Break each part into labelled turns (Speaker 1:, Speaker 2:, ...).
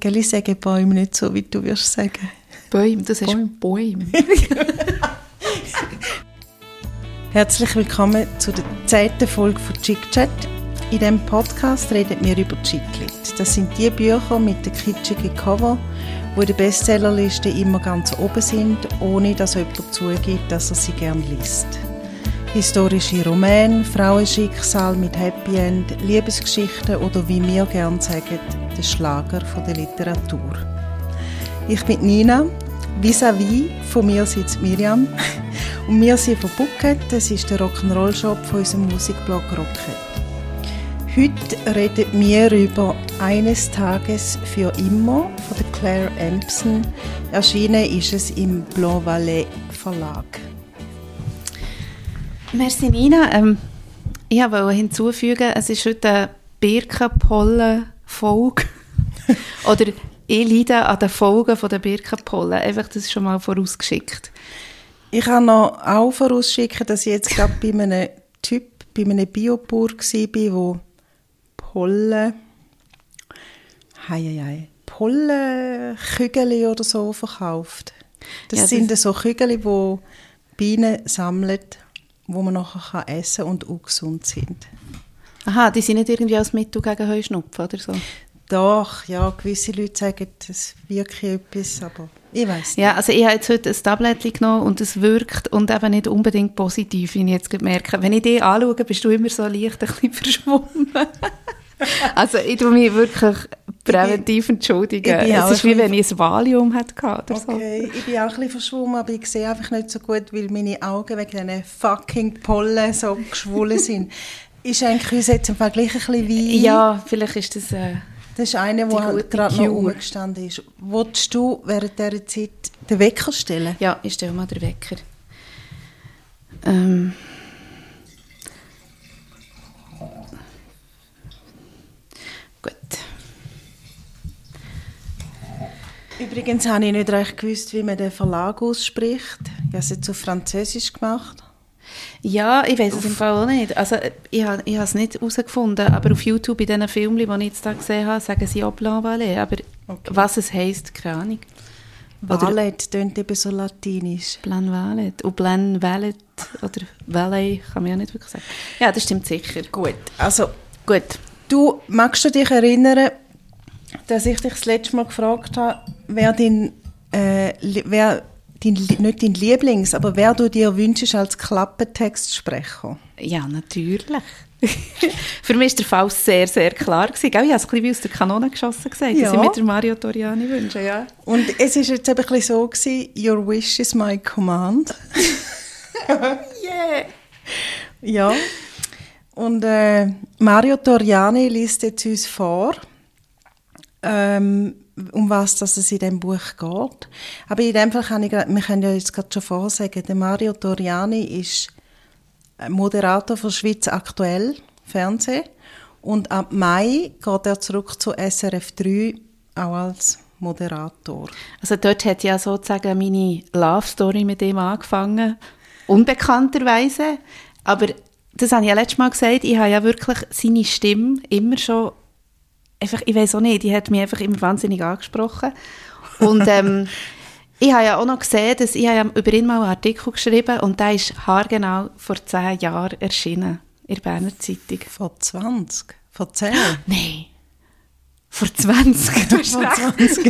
Speaker 1: Gell, ich sage Bäume nicht so, wie du wirst sagen.
Speaker 2: Bäume, das ist Bäume.
Speaker 1: Herzlich willkommen zu der zweiten Folge von Chick Chat. In diesem Podcast reden wir über Chicklit. Das sind die Bücher mit den kitschigen Cover, die in der Bestsellerliste immer ganz oben sind, ohne dass jemand zugibt, dass er sie gerne liest. Historische Romane, Frauenschicksal mit Happy End, Liebesgeschichten oder wie wir gerne sagen, der Schlager der Literatur. Ich bin Nina, vis-à-vis von mir sitzt Miriam und wir sind von Bucket, das ist der Rock'n'Roll-Shop von unserem Musikblog Rocket. Heute reden wir über Eines Tages für immer von Claire Empson. Erschienen ist es im Blanc Valley Verlag.
Speaker 2: Merci Nina. Ähm, ich wollte hinzufügen, es ist heute eine Birkenpollen-Folge. Oder ich leide an den Folgen der Birkenpollen. Einfach das schon mal vorausgeschickt.
Speaker 1: Ich habe noch auch vorausschicken, dass ich jetzt gerade bei einem Typ, bei einem Biobauer war, der Pollen, hei, hei, hei, Pollenkügel oder so verkauft. Das, ja, das sind so Kügel, die Bienen sammeln wo man nachher kann essen und auch gesund sind.
Speaker 2: Aha, die sind nicht irgendwie als Mittel gegen Heuschnupfen oder so?
Speaker 1: Doch, ja, gewisse Leute sagen, das wirkt etwas, aber ich weiß nicht.
Speaker 2: Ja, also ich habe jetzt heute ein Tablet genommen und es wirkt und eben nicht unbedingt positiv, wie ich jetzt merke. Wenn ich dich anschaue, bist du immer so leicht ein bisschen verschwommen. also ich tue mich wirklich präventiv entschuldigen. Es ist wie wenn ich ein Valium hatte oder
Speaker 1: okay. so. ich bin auch ein bisschen verschwommen, aber ich sehe einfach nicht so gut, weil meine Augen wegen diesen fucking Pollen so geschwollen sind. ist eigentlich uns jetzt im Vergleich ein bisschen wie...
Speaker 2: Ja, vielleicht ist das... Äh,
Speaker 1: das ist eine, die halt gerade noch umgestanden ist. Wolltest du während dieser Zeit den Wecker stellen?
Speaker 2: Ja, ich stelle mal den Wecker. Ähm...
Speaker 1: Übrigens habe ich nicht recht gewusst, wie man den Verlag ausspricht. Ich habe es jetzt auf Französisch gemacht.
Speaker 2: Ja, ich weiß es im Fall auch nicht. Also, ich habe, ich habe es nicht herausgefunden, aber auf YouTube, in diesen Filmen, die ich jetzt da gesehen habe, sagen sie auch Blanc Valet. Aber okay. was es heisst, keine Ahnung.
Speaker 1: Valet tönt eben so latinisch.
Speaker 2: Plan Valet. Und Plan Valet oder Valet kann man ja nicht wirklich sagen. Ja, das stimmt sicher.
Speaker 1: Gut, also gut. Du, magst du dich erinnern, dass ich dich das letzte Mal gefragt habe, wer dein, äh, wer dein, nicht dein Lieblings, aber wer du dir wünschst als Klappentextsprecher?
Speaker 2: Ja, natürlich. Für mich war der Fall sehr, sehr klar. Gewesen. Ich habe es ein bisschen wie aus der Kanone geschossen gesagt, ja. dass ich mit der Mario Toriani wünsche. Ja.
Speaker 1: Und es war jetzt ein bisschen so, gewesen, «Your wish is my command».
Speaker 2: yeah!
Speaker 1: Ja. Und äh, Mario Toriani liest jetzt uns vor ähm, um was dass es in diesem Buch geht. Aber in dem Fall kann ich, wir können ja jetzt gerade schon vorsagen, der Mario Toriani ist Moderator von Schweiz aktuell Fernsehen und ab Mai geht er zurück zu SRF 3 auch als Moderator.
Speaker 2: Also dort hat ja sozusagen meine Love Story mit ihm angefangen, unbekannterweise, aber das habe ich ja letztes Mal gesagt, ich habe ja wirklich seine Stimme immer schon einfach, ich weiß auch nicht, die hat mich einfach immer wahnsinnig angesprochen. Und ähm, ich habe ja auch noch gesehen, dass ich ja über ihn mal einen Artikel geschrieben und der ist haargenau vor zehn Jahren erschienen in der Berner Zeitung.
Speaker 1: Vor 20? Vor 10?
Speaker 2: Nein. Vor 20.
Speaker 1: Du hast Vor 20.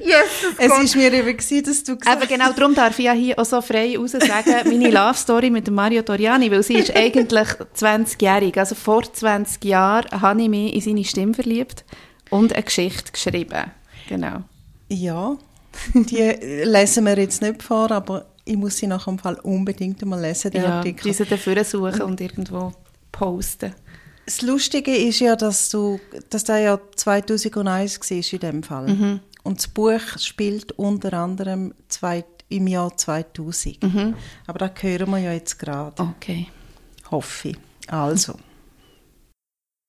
Speaker 1: yes, es war mir eben, gewesen, dass du
Speaker 2: gesagt hast. genau darum darf ich ja hier auch so frei raus sagen, meine Love Story mit Mario Toriani, weil sie ist eigentlich 20-jährig. Also vor 20 Jahren habe ich mich in seine Stimme verliebt und eine Geschichte geschrieben. Genau.
Speaker 1: Ja, die lesen wir jetzt nicht vor, aber ich muss sie nach dem Fall unbedingt mal lesen, den
Speaker 2: ja,
Speaker 1: Artikel.
Speaker 2: diese dafür suchen und irgendwo posten.
Speaker 1: Das Lustige ist ja, dass du, dass der ja 2001 war in dem Fall. Mhm. Und das Buch spielt unter anderem zwei, im Jahr 2000. Mhm. Aber da hören wir ja jetzt gerade.
Speaker 2: Okay.
Speaker 1: Hoffe ich. Also.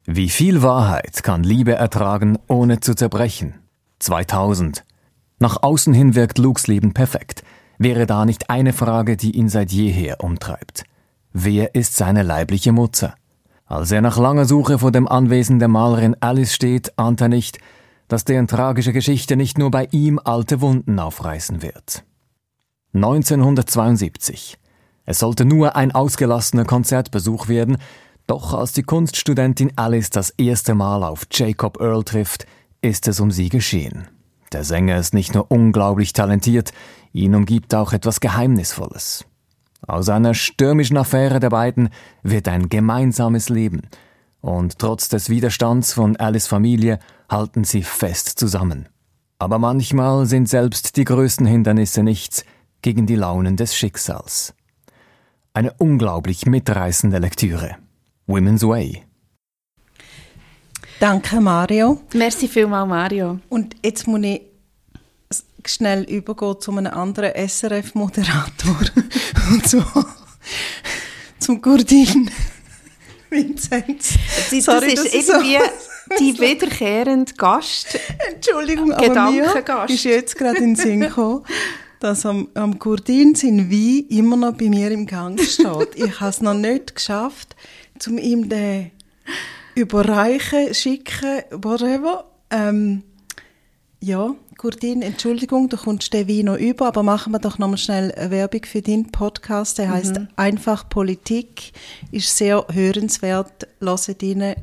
Speaker 3: Wie viel Wahrheit kann Liebe ertragen, ohne zu zerbrechen? 2000. Nach außen hin wirkt Lukes Leben perfekt. Wäre da nicht eine Frage, die ihn seit jeher umtreibt? Wer ist seine leibliche Mutter? Als er nach langer Suche vor dem Anwesen der Malerin Alice steht, ahnt er nicht, dass deren tragische Geschichte nicht nur bei ihm alte Wunden aufreißen wird. 1972. Es sollte nur ein ausgelassener Konzertbesuch werden, doch als die Kunststudentin Alice das erste Mal auf Jacob Earl trifft, ist es um sie geschehen. Der Sänger ist nicht nur unglaublich talentiert, ihn umgibt auch etwas Geheimnisvolles. Aus einer stürmischen Affäre der beiden wird ein gemeinsames Leben, und trotz des Widerstands von Alice Familie halten sie fest zusammen. Aber manchmal sind selbst die größten Hindernisse nichts gegen die Launen des Schicksals. Eine unglaublich mitreißende Lektüre. Women's Way.
Speaker 1: Danke, Mario.
Speaker 2: Merci vielmal, Mario.
Speaker 1: Und jetzt muss ich schnell übergehen zu einem anderen SRF-Moderator. Und zwar zum Gurdin Vinzenz.
Speaker 2: Das, Sorry, das ist irgendwie so die wiederkehrende Gast.
Speaker 1: Entschuldigung, aber mir ist jetzt gerade in den Sinn gekommen, dass am, am Gurdin sein Wein immer noch bei mir im Gang steht. Ich habe es noch nicht geschafft, um ihm den überreichen, schicken, whatever. Ähm, ja, Gurdin, Entschuldigung, du kommst den Wein noch über, aber machen wir doch nochmal schnell eine Werbung für deinen Podcast. Der heißt mhm. Einfach Politik, ist sehr hörenswert. Hört rein.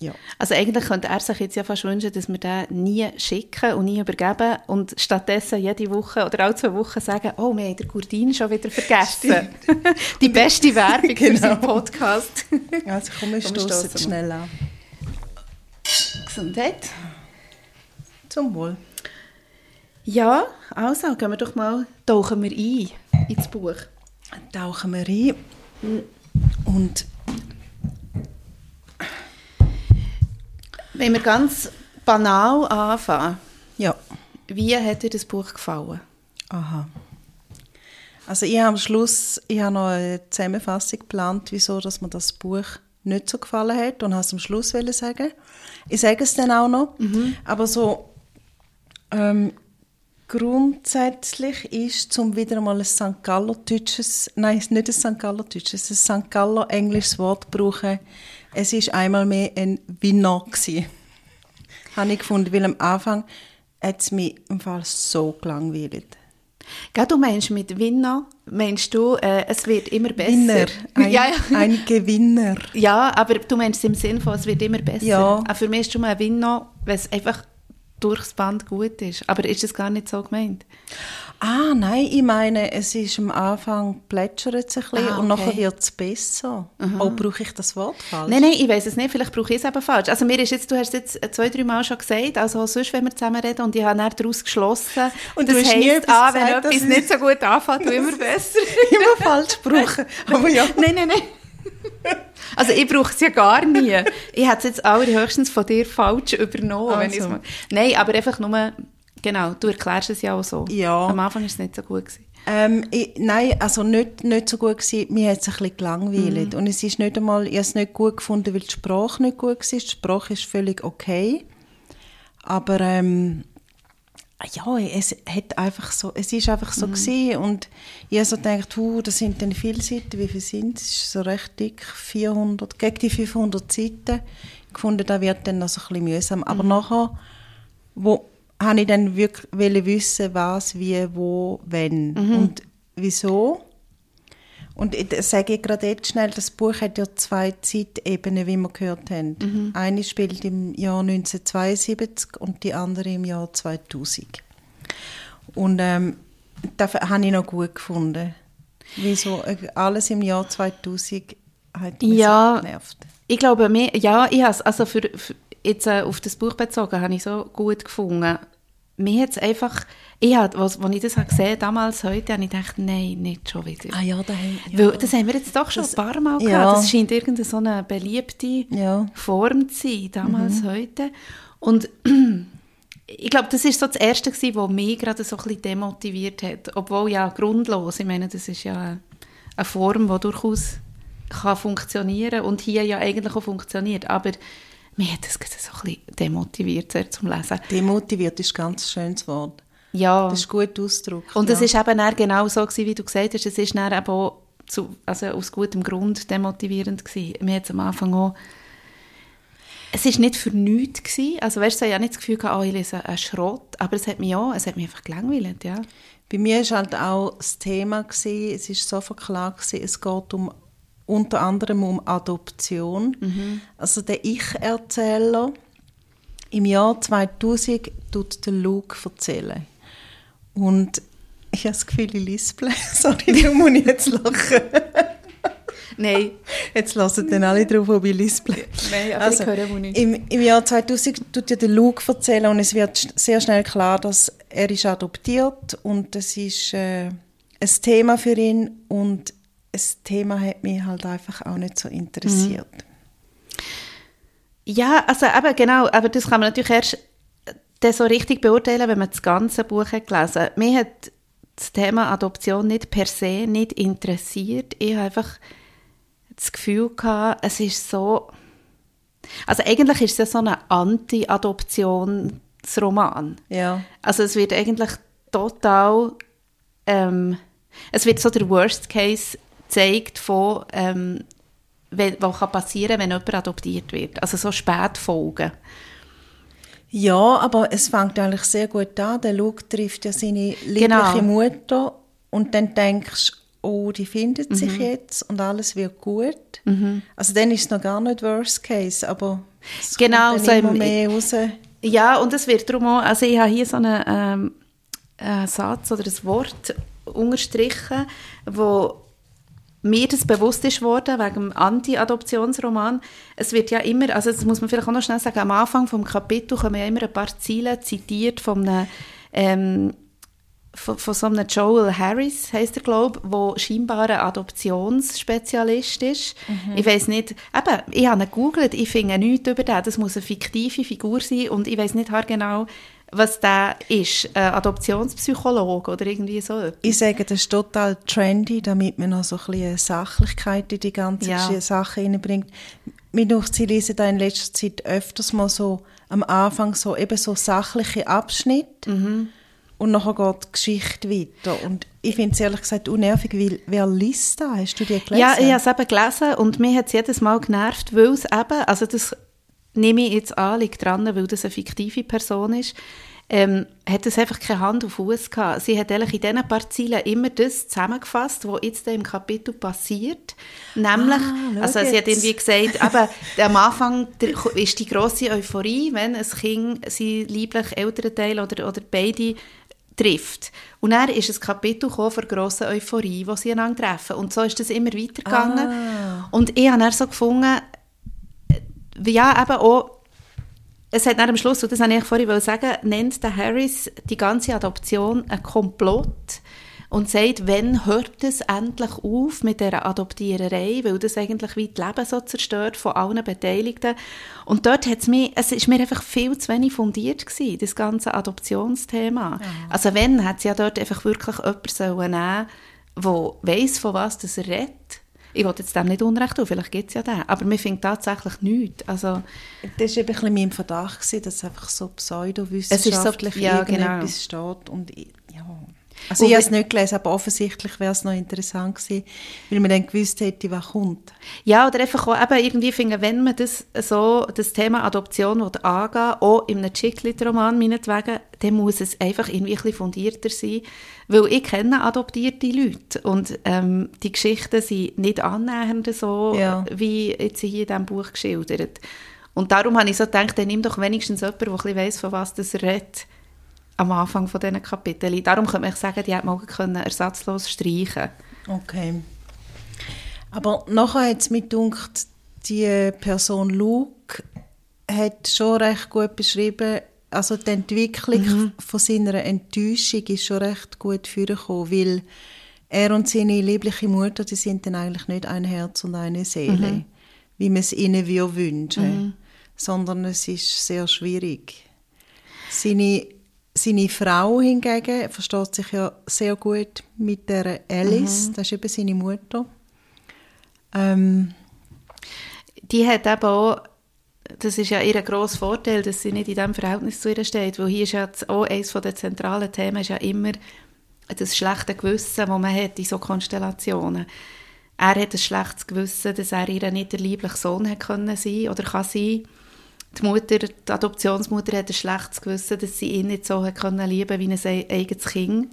Speaker 2: Ja. Also eigentlich könnte er sich jetzt ja fast wünschen, dass wir den nie schicken und nie übergeben und stattdessen jede Woche oder alle zwei Wochen sagen, oh, wir haben den Gurdin schon wieder vergessen. Die beste Werbung genau. für seinen Podcast.
Speaker 1: Also komm, wir stoßen schnell an.
Speaker 2: Gesundheit.
Speaker 1: Zum Wohl.
Speaker 2: Ja, also gehen wir doch mal, tauchen wir ein ins Buch.
Speaker 1: Tauchen wir ein und
Speaker 2: wenn wir ganz banal anfangen,
Speaker 1: ja.
Speaker 2: wie hat dir das Buch gefallen?
Speaker 1: Aha. Also ich habe am Schluss ich habe noch eine Zusammenfassung geplant, wieso dass mir das Buch nicht so gefallen hat und habe es am Schluss sagen. Ich sage es dann auch noch, mhm. aber so ähm, grundsätzlich ist, zum wieder einmal ein St. Gallo deutsches, nein, nicht ein St. Gallo deutsches, ein St. Gallo englisches Wort brauchen. Es ist einmal mehr ein Winner gewesen. Habe ich gefunden, weil am Anfang hat es mich im Fall so gelangweilt.
Speaker 2: Gell, du meinst mit Winner, meinst du, äh, es wird immer besser?
Speaker 1: Winner, ein, ja, ja. ein Gewinner.
Speaker 2: Ja, aber du meinst im Sinne von, es wird immer besser.
Speaker 1: Ja.
Speaker 2: Auch für mich ist schon mal ein Winner, wenn es einfach durchs Band gut ist. Aber ist das gar nicht so gemeint?
Speaker 1: Ah, nein, ich meine, es ist am Anfang plätschert es ein bisschen ah, okay. und nachher wird es besser. Mhm. Oh, brauche ich das Wort falsch?
Speaker 2: Nein, nein, ich weiß es nicht, vielleicht brauche ich es eben falsch. Also mir ist jetzt, du hast es jetzt zwei, drei Mal schon gesagt, also sonst, wenn wir zusammen reden und ich habe dann daraus geschlossen, und das heisst, ah, wenn gesagt, etwas nicht so gut anfängt, immer besser.
Speaker 1: immer falsch brauchen, aber ja.
Speaker 2: nein, nein, nein. Also ich brauche es ja gar nie. Ich hätte es jetzt allerhöchstens von dir falsch übernommen. Also. Wenn Nein, aber einfach nur, genau, du erklärst es ja auch so.
Speaker 1: Ja.
Speaker 2: Am Anfang war es nicht so gut. Gewesen.
Speaker 1: Ähm, ich, nein, also nicht, nicht so gut gewesen. Mir hat es ein bisschen gelangweilt. Mhm. Und es ist nicht einmal, ich habe es nicht gut gefunden, weil die Sprache nicht gut war. Die Sprache ist völlig okay. Aber ähm, ja, es hat einfach so, es ist einfach so mhm. gewesen. und ich habe so gedacht, huh, das sind dann viele Seiten, wie viele sind es? ist so recht dick, 400, gegen die 500 Seiten. Ich fand, das wird dann noch so ein bisschen mühsam. Aber mhm. nachher, wo habe ich dann wirklich wissen, was, wie, wo, wenn mhm. und wieso. Und ich sage gerade jetzt schnell, das Buch hat ja zwei Zeitebenen, wie wir gehört haben. Mhm. Eine spielt im Jahr 1972 und die andere im Jahr 2000. Und ähm, das habe ich noch gut gefunden. Wieso äh, alles im Jahr 2000 hat mich
Speaker 2: ja,
Speaker 1: so genervt.
Speaker 2: Ich glaube, mehr, ja, ich habe also für, für jetzt äh, auf das Buch bezogen, habe ich so gut gefunden. Mir hat es einfach ich hab, als, als ich das habe gesehen damals, heute, habe ich gedacht, nein, nicht schon wieder.
Speaker 1: Ah ja, da haben,
Speaker 2: ja. Weil, das haben wir jetzt doch schon das, ein paar Mal gehabt. Ja. Das scheint irgendeine so eine beliebte
Speaker 1: ja.
Speaker 2: Form zu sein, damals, mhm. heute. Und ich glaube, das war so das Erste, gewesen, was mich gerade so ein bisschen demotiviert hat. Obwohl ja grundlos, ich meine, das ist ja eine Form, die durchaus kann funktionieren und hier ja eigentlich auch funktioniert. Aber mich hat das so ein bisschen demotiviert zum Lesen.
Speaker 1: Demotiviert ist ein ganz schönes Wort.
Speaker 2: Ja.
Speaker 1: Das ist gut ausgedrückt.
Speaker 2: Und es ja. ist eben genau so gewesen, wie du gesagt hast, es ist dann eben auch zu, also aus gutem Grund demotivierend gewesen. Mir hat am Anfang auch es ist nicht für nichts gewesen. Also weißt du, ich habe nicht das Gefühl gehabt, oh, ich lese einen Schrott, aber es hat mich auch, es hat mich einfach gelangweilt, ja.
Speaker 1: Bei mir war halt auch das Thema, gewesen, es ist sofort klar, gewesen, es geht um, unter anderem um Adoption.
Speaker 2: Mhm.
Speaker 1: Also der Ich-Erzähler im Jahr 2000 tut der Luke erzählen. Und ich habe das Gefühl, ich lispel. Sorry, da muss ich jetzt lachen.
Speaker 2: Nein.
Speaker 1: Jetzt lassen dann alle drauf, ob ich lispel.
Speaker 2: Nein, aber
Speaker 1: Also,
Speaker 2: ich höre nicht.
Speaker 1: im, Im Jahr 2000 tut ja der Luke erzählen und es wird sehr schnell klar, dass er ist adoptiert und das ist äh, ein Thema für ihn und das Thema hat mich halt einfach auch nicht so interessiert.
Speaker 2: Ja, also eben genau, aber das kann man natürlich erst äh, dann so richtig beurteilen, wenn man das ganze Buch hat gelesen hat. Mich hat das Thema Adoption nicht per se nicht interessiert. Ich habe einfach das Gefühl gehabt, es ist so... Also eigentlich ist es ja so ein Anti-Adoptionsroman.
Speaker 1: Ja.
Speaker 2: Also es wird eigentlich total, ähm, es wird so der Worst Case gezeigt von, ähm, was kann passieren, wenn jemand adoptiert wird. Also so Spätfolgen.
Speaker 1: Ja, aber es fängt eigentlich sehr gut an. Der Luke trifft ja seine liebliche
Speaker 2: Genau.
Speaker 1: Mutter und dann denkst oh, die findet sich jetzt und alles wird gut. Also dann ist es noch gar nicht Worst Case, aber es
Speaker 2: Genau,
Speaker 1: kommt
Speaker 2: so
Speaker 1: dann immer
Speaker 2: im-
Speaker 1: mehr raus.
Speaker 2: Ja, und es wird darum auch, also ich habe hier so einen, ähm, einen Satz oder ein Wort unterstrichen, wo mir das bewusst ist worden, wegen dem Anti-Adoptionsroman. Es wird ja immer, also das muss man vielleicht auch noch schnell sagen, am Anfang vom Kapitel kommen ja immer ein paar Ziele zitiert von einem, ähm, von, von so einem Joel Harris, heisst er, glaube ich, der scheinbar ein Adoptionsspezialist ist. Ich weiß nicht, eben, ich habe ihn gegoogelt, ich finde nichts über den, das muss eine fiktive Figur sein und ich weiß nicht genau, was der ist, ein Adoptionspsychologe oder irgendwie so etwas.
Speaker 1: Ich sage, das ist total trendy, damit man noch so ein bisschen Sachlichkeit in die ganze
Speaker 2: Ja.
Speaker 1: Sache reinbringt. Mir durch sie lesen da in letzter Zeit öfters mal so am Anfang so eben so sachliche Abschnitte
Speaker 2: Mhm.
Speaker 1: und nachher geht die Geschichte weiter. Und ich finde es ehrlich gesagt unnervig, weil wer liest da? Hast du die gelesen?
Speaker 2: Ja, ich habe es eben gelesen und mich hat es jedes Mal genervt, weil es eben, also das nehme ich jetzt an, liegt dran, weil das eine fiktive Person ist, ähm, hat es einfach keine Hand auf Fuß gehabt. Sie hat eigentlich in diesen paar Zeilen immer das zusammengefasst, was jetzt im Kapitel passiert. Nämlich,
Speaker 1: Ah,
Speaker 2: also sie hat irgendwie gesagt, aber am Anfang ist die grosse Euphorie, wenn ein Kind sein lieblich Elternteil oder, oder beide trifft. Und dann ist ein Kapitel von grosser Euphorie, wo sie einander treffen. Und so ist das immer weitergegangen.
Speaker 1: Ah.
Speaker 2: Und ich habe dann so gefunden, ja, eben auch, es hat dann am Schluss, und das wollte ich vorhin sagen, nennt der Harris die ganze Adoption ein Komplott und sagt, wenn hört es endlich auf mit dieser Adoptiererei, weil das eigentlich wie das Leben so zerstört von allen Beteiligten. Und dort hat es mir, es ist mir einfach viel zu wenig fundiert gewesen, das ganze Adoptionsthema. Also wenn, hat es ja dort einfach wirklich jemanden sollen nehmen der weiss, von was das er redet. Ich wollte jetzt dem nicht Unrecht tun, vielleicht gibt es ja den, aber mir findet tatsächlich nichts. Also,
Speaker 1: Das war eben ein bisschen mein Verdacht, gewesen, dass es einfach so pseudowissenschaftlich
Speaker 2: Es ist so- ja,
Speaker 1: irgendetwas steht. Und ich. Also
Speaker 2: Und
Speaker 1: ich habe es nicht gelesen, aber offensichtlich wäre es noch interessant gewesen, weil man dann gewusst hätte, was kommt.
Speaker 2: Ja, oder einfach auch eben irgendwie finden, wenn man das so, das Thema Adoption will angehen auch in einem Chicklit-Roman meinetwegen, dann muss es einfach irgendwie ein bisschen fundierter sein, weil ich kenne adoptierte Leute und ähm, die Geschichten sind nicht annähernd so,
Speaker 1: Ja.
Speaker 2: wie jetzt hier in diesem Buch geschildert. Und darum habe ich so gedacht, dann nimm doch wenigstens jemanden, der ein bisschen weiss, von was das redet, am Anfang von diesen Kapiteln. Darum könnte man sagen, die hätte man können ersatzlos streichen
Speaker 1: Okay. Aber nachher hat es mir gedacht, die Person Luke hat schon recht gut beschrieben, also die Entwicklung von seiner Enttäuschung ist schon recht gut vorgekommen, weil er und seine liebliche Mutter, die sind dann eigentlich nicht ein Herz und eine Seele, wie man es ihnen wünschen, sondern es ist sehr schwierig. Seine, seine Frau hingegen versteht sich ja sehr gut mit der Alice, das ist eben seine Mutter. Ähm,
Speaker 2: die hat eben auch, das ist ja ihr grosser Vorteil, dass sie nicht in diesem Verhältnis zu ihr steht, weil hier ist ja auch eines der zentralen Themen ist ja immer das schlechte Gewissen, das man hat in so Konstellationen. Er hat ein schlechtes Gewissen, dass er ihr nicht der liebliche Sohn hat können sein oder kann sein. Die Mutter, die Adoptionsmutter hat ein schlechtes Gewissen, dass sie ihn nicht so können lieben wie ein eigenes Kind.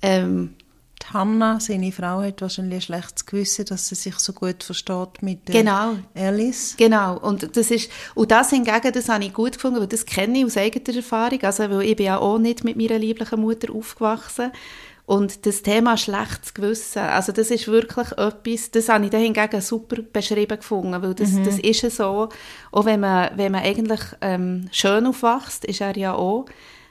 Speaker 2: Ähm,
Speaker 1: die Hanna, seine Frau, hat wahrscheinlich ein schlechtes Gewissen, dass sie sich so gut versteht mit der
Speaker 2: genau.
Speaker 1: Alice.
Speaker 2: Genau, und das ist, und das hingegen, das habe ich gut gefunden, weil das kenne ich aus eigener Erfahrung, also weil ich bin ja auch nicht mit meiner lieblichen Mutter aufgewachsen und das Thema schlechtes Gewissen, also das ist wirklich etwas, das habe ich dann hingegen super beschrieben gefunden, weil das, mhm. das ist ja so, auch wenn man, wenn man eigentlich ähm, schön aufwächst, ist er ja auch,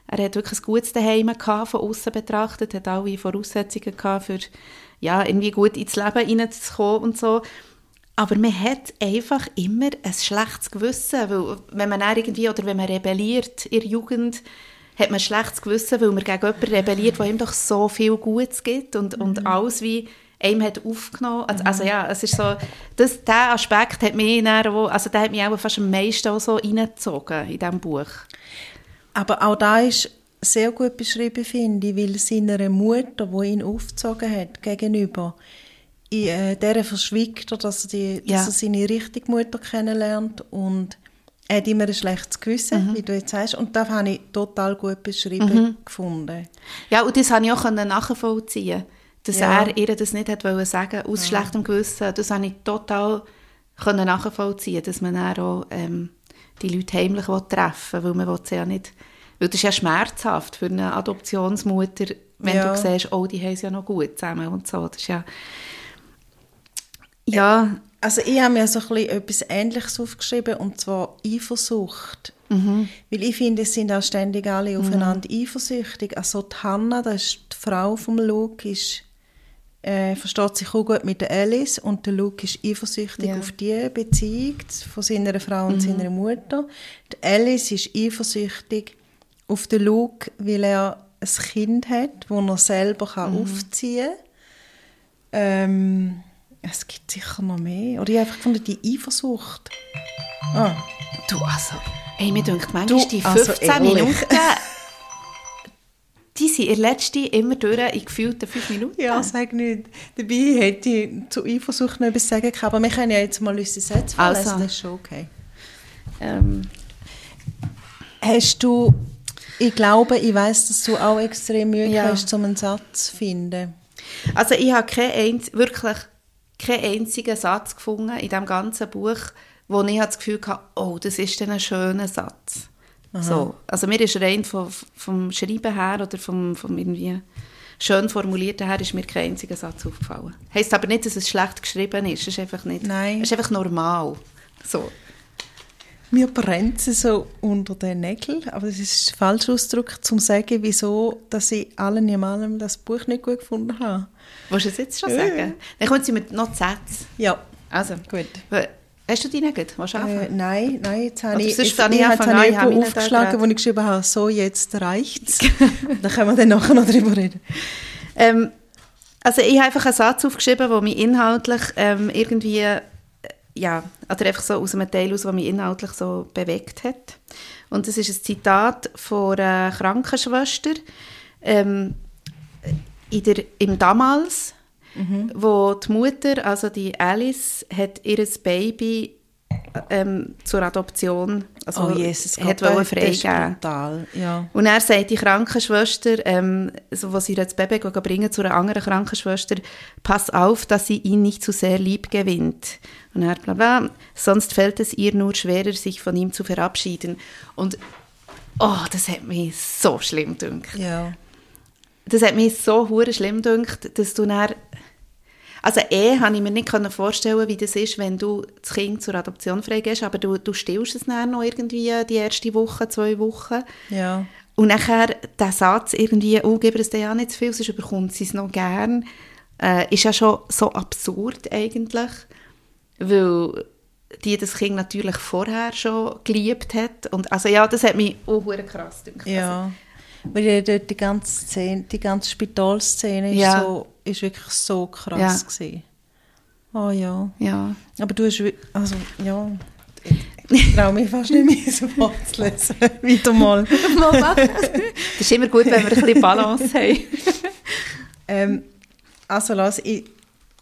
Speaker 2: er hat wirklich ein gutes Daheim gehabt, von außen betrachtet, hat alle Voraussetzungen gehabt, für ja, irgendwie gut ins Leben hineinzukommen und so. Aber man hat einfach immer ein schlechtes Gewissen, weil wenn man irgendwie, oder wenn man rebelliert in der Jugend, hat man schlechtes Gewissen, weil man gegen jemanden rebelliert, der ihm doch so viel Gutes gibt und, mhm. und alles wie einem hat aufgenommen. Also, also, ja, es ist so, das, der Aspekt hat mich, auch, also der hat mich auch fast am meisten auch so reingezogen in diesem Buch.
Speaker 1: Aber auch da ist sehr gut beschrieben, finde ich, weil seiner Mutter, die ihn aufgezogen hat, gegenüber, in äh, der verschwiegt er, dass die, ja. dass er seine richtige Mutter kennenlernt und er hat immer ein schlechtes Gewissen, mhm. wie du jetzt sagst, und das habe ich total gut beschrieben mhm. gefunden.
Speaker 2: Ja, und das habe ich auch nachvollziehen dass ja. er ihr das nicht hat wollen sagen aus ja. schlechtem Gewissen. Das habe ich total nachvollziehen dass man auch ähm, die Leute heimlich treffen will, weil man sie ja nicht weil das ist ja schmerzhaft für eine Adoptionsmutter, wenn ja. du siehst, oh, die haben es ja noch gut zusammen und so. Das ist ja...
Speaker 1: Ja. Also ich habe mir so ein bisschen etwas Ähnliches aufgeschrieben, und zwar Eifersucht. Mhm. Weil ich finde, es sind auch ständig alle aufeinander mhm. eifersüchtig. Also die Hannah, das ist die Frau von Luke, ist, äh, versteht sich auch gut mit der Alice und der Luke ist eifersüchtig ja. auf die Beziehung von seiner Frau und mhm. seiner Mutter. Die Alice ist eifersüchtig auf den Luke, weil er ein Kind hat, das er selber kann mhm. aufziehen kann. Ähm, es gibt sicher noch mehr. Oder ich habe einfach gefunden, die Eifersucht.
Speaker 2: Ah. Du, also, ey, mir denkt manchmal, du, die 15 also Minuten, die sind in letzten immer durch in gefühlten 5 Minuten.
Speaker 1: Ja, sag nicht. Dabei hätte ich zu Eifersucht noch etwas sagen können, aber wir können ja jetzt mal unsere Sätze vorlesen, also. das ist schon okay. Ähm. Hast du ich glaube, ich weiß, dass du auch extrem Mühe ja. hast, um einen Satz zu finden.
Speaker 2: Also ich habe kein, wirklich keinen einzigen Satz gefunden in diesem ganzen Buch, wo ich das Gefühl hatte, oh, das ist ein schöner Satz. So. Also mir ist rein vom, vom Schreiben her oder vom, vom irgendwie schön formulierten her ist mir kein einziger Satz aufgefallen. Heißt aber nicht, dass es schlecht geschrieben ist. Es ist einfach nicht.
Speaker 1: Nein.
Speaker 2: Es ist einfach normal. So.
Speaker 1: Mir brennt sie so unter den Nägeln, aber das ist der falsche Ausdruck, um zu sagen, wieso dass ich allen in allem das Buch nicht gut gefunden habe.
Speaker 2: Willst du es jetzt schon sagen? Dann kommt sie mit noch Sätze.
Speaker 1: Ja.
Speaker 2: Also, gut. Hast du die nicht? Willst du
Speaker 1: äh, nein, nein, jetzt habe ich, ich, habe ich aufgeschlagen, wo ich geschrieben habe, so, jetzt reicht's. dann können wir dann nachher noch darüber reden.
Speaker 2: Ähm, also ich habe einfach einen Satz aufgeschrieben, der mich inhaltlich ähm, irgendwie ja, oder einfach so aus einem Teil aus, der mich inhaltlich so bewegt hat. Und das ist ein Zitat von einer Krankenschwester ähm, in der, im Damals, mhm. wo die Mutter, also die Alice, hat ihr Baby ähm, zur Adoption also
Speaker 1: oh Jesus,
Speaker 2: hat Gott, freigeben
Speaker 1: ja.
Speaker 2: Und er sagt die Krankenschwester, ähm, so, wo sie das Baby bringen zu einer anderen Krankenschwester, pass auf, dass sie ihn nicht zu sehr lieb gewinnt. Und er bla bla, sonst fällt es ihr nur schwerer, sich von ihm zu verabschieden. Und oh, das hat mich so schlimm gedacht.
Speaker 1: Ja.
Speaker 2: Das hat mich so hure schlimm gedacht, dass du dann also eh habe ich mir nicht vorstellen wie das ist, wenn du das Kind zur Adoption freigehst, aber du, du stillst es dann noch irgendwie die erste Woche, zwei Wochen.
Speaker 1: Ja.
Speaker 2: Und nachher der Satz irgendwie, oh, gib es dir ja nicht zu viel, sonst bekommt sie es noch gern, äh, ist ja schon so absurd eigentlich, weil die das Kind natürlich vorher schon geliebt hat. Und also ja, das hat mich auch krass gedacht.
Speaker 1: Ja. Also, weil dort die ganze Szene, die ganze Spitalszene ja. ist, so, ist wirklich so krass ja. gewesen. Oh ja.
Speaker 2: Ja.
Speaker 1: Aber du hast, also ja, ich traue mich fast nicht mehr so vorzulesen. Wieder mal.
Speaker 2: das ist immer gut, wenn wir ein bisschen Balance haben.
Speaker 1: ähm, also lass, ich,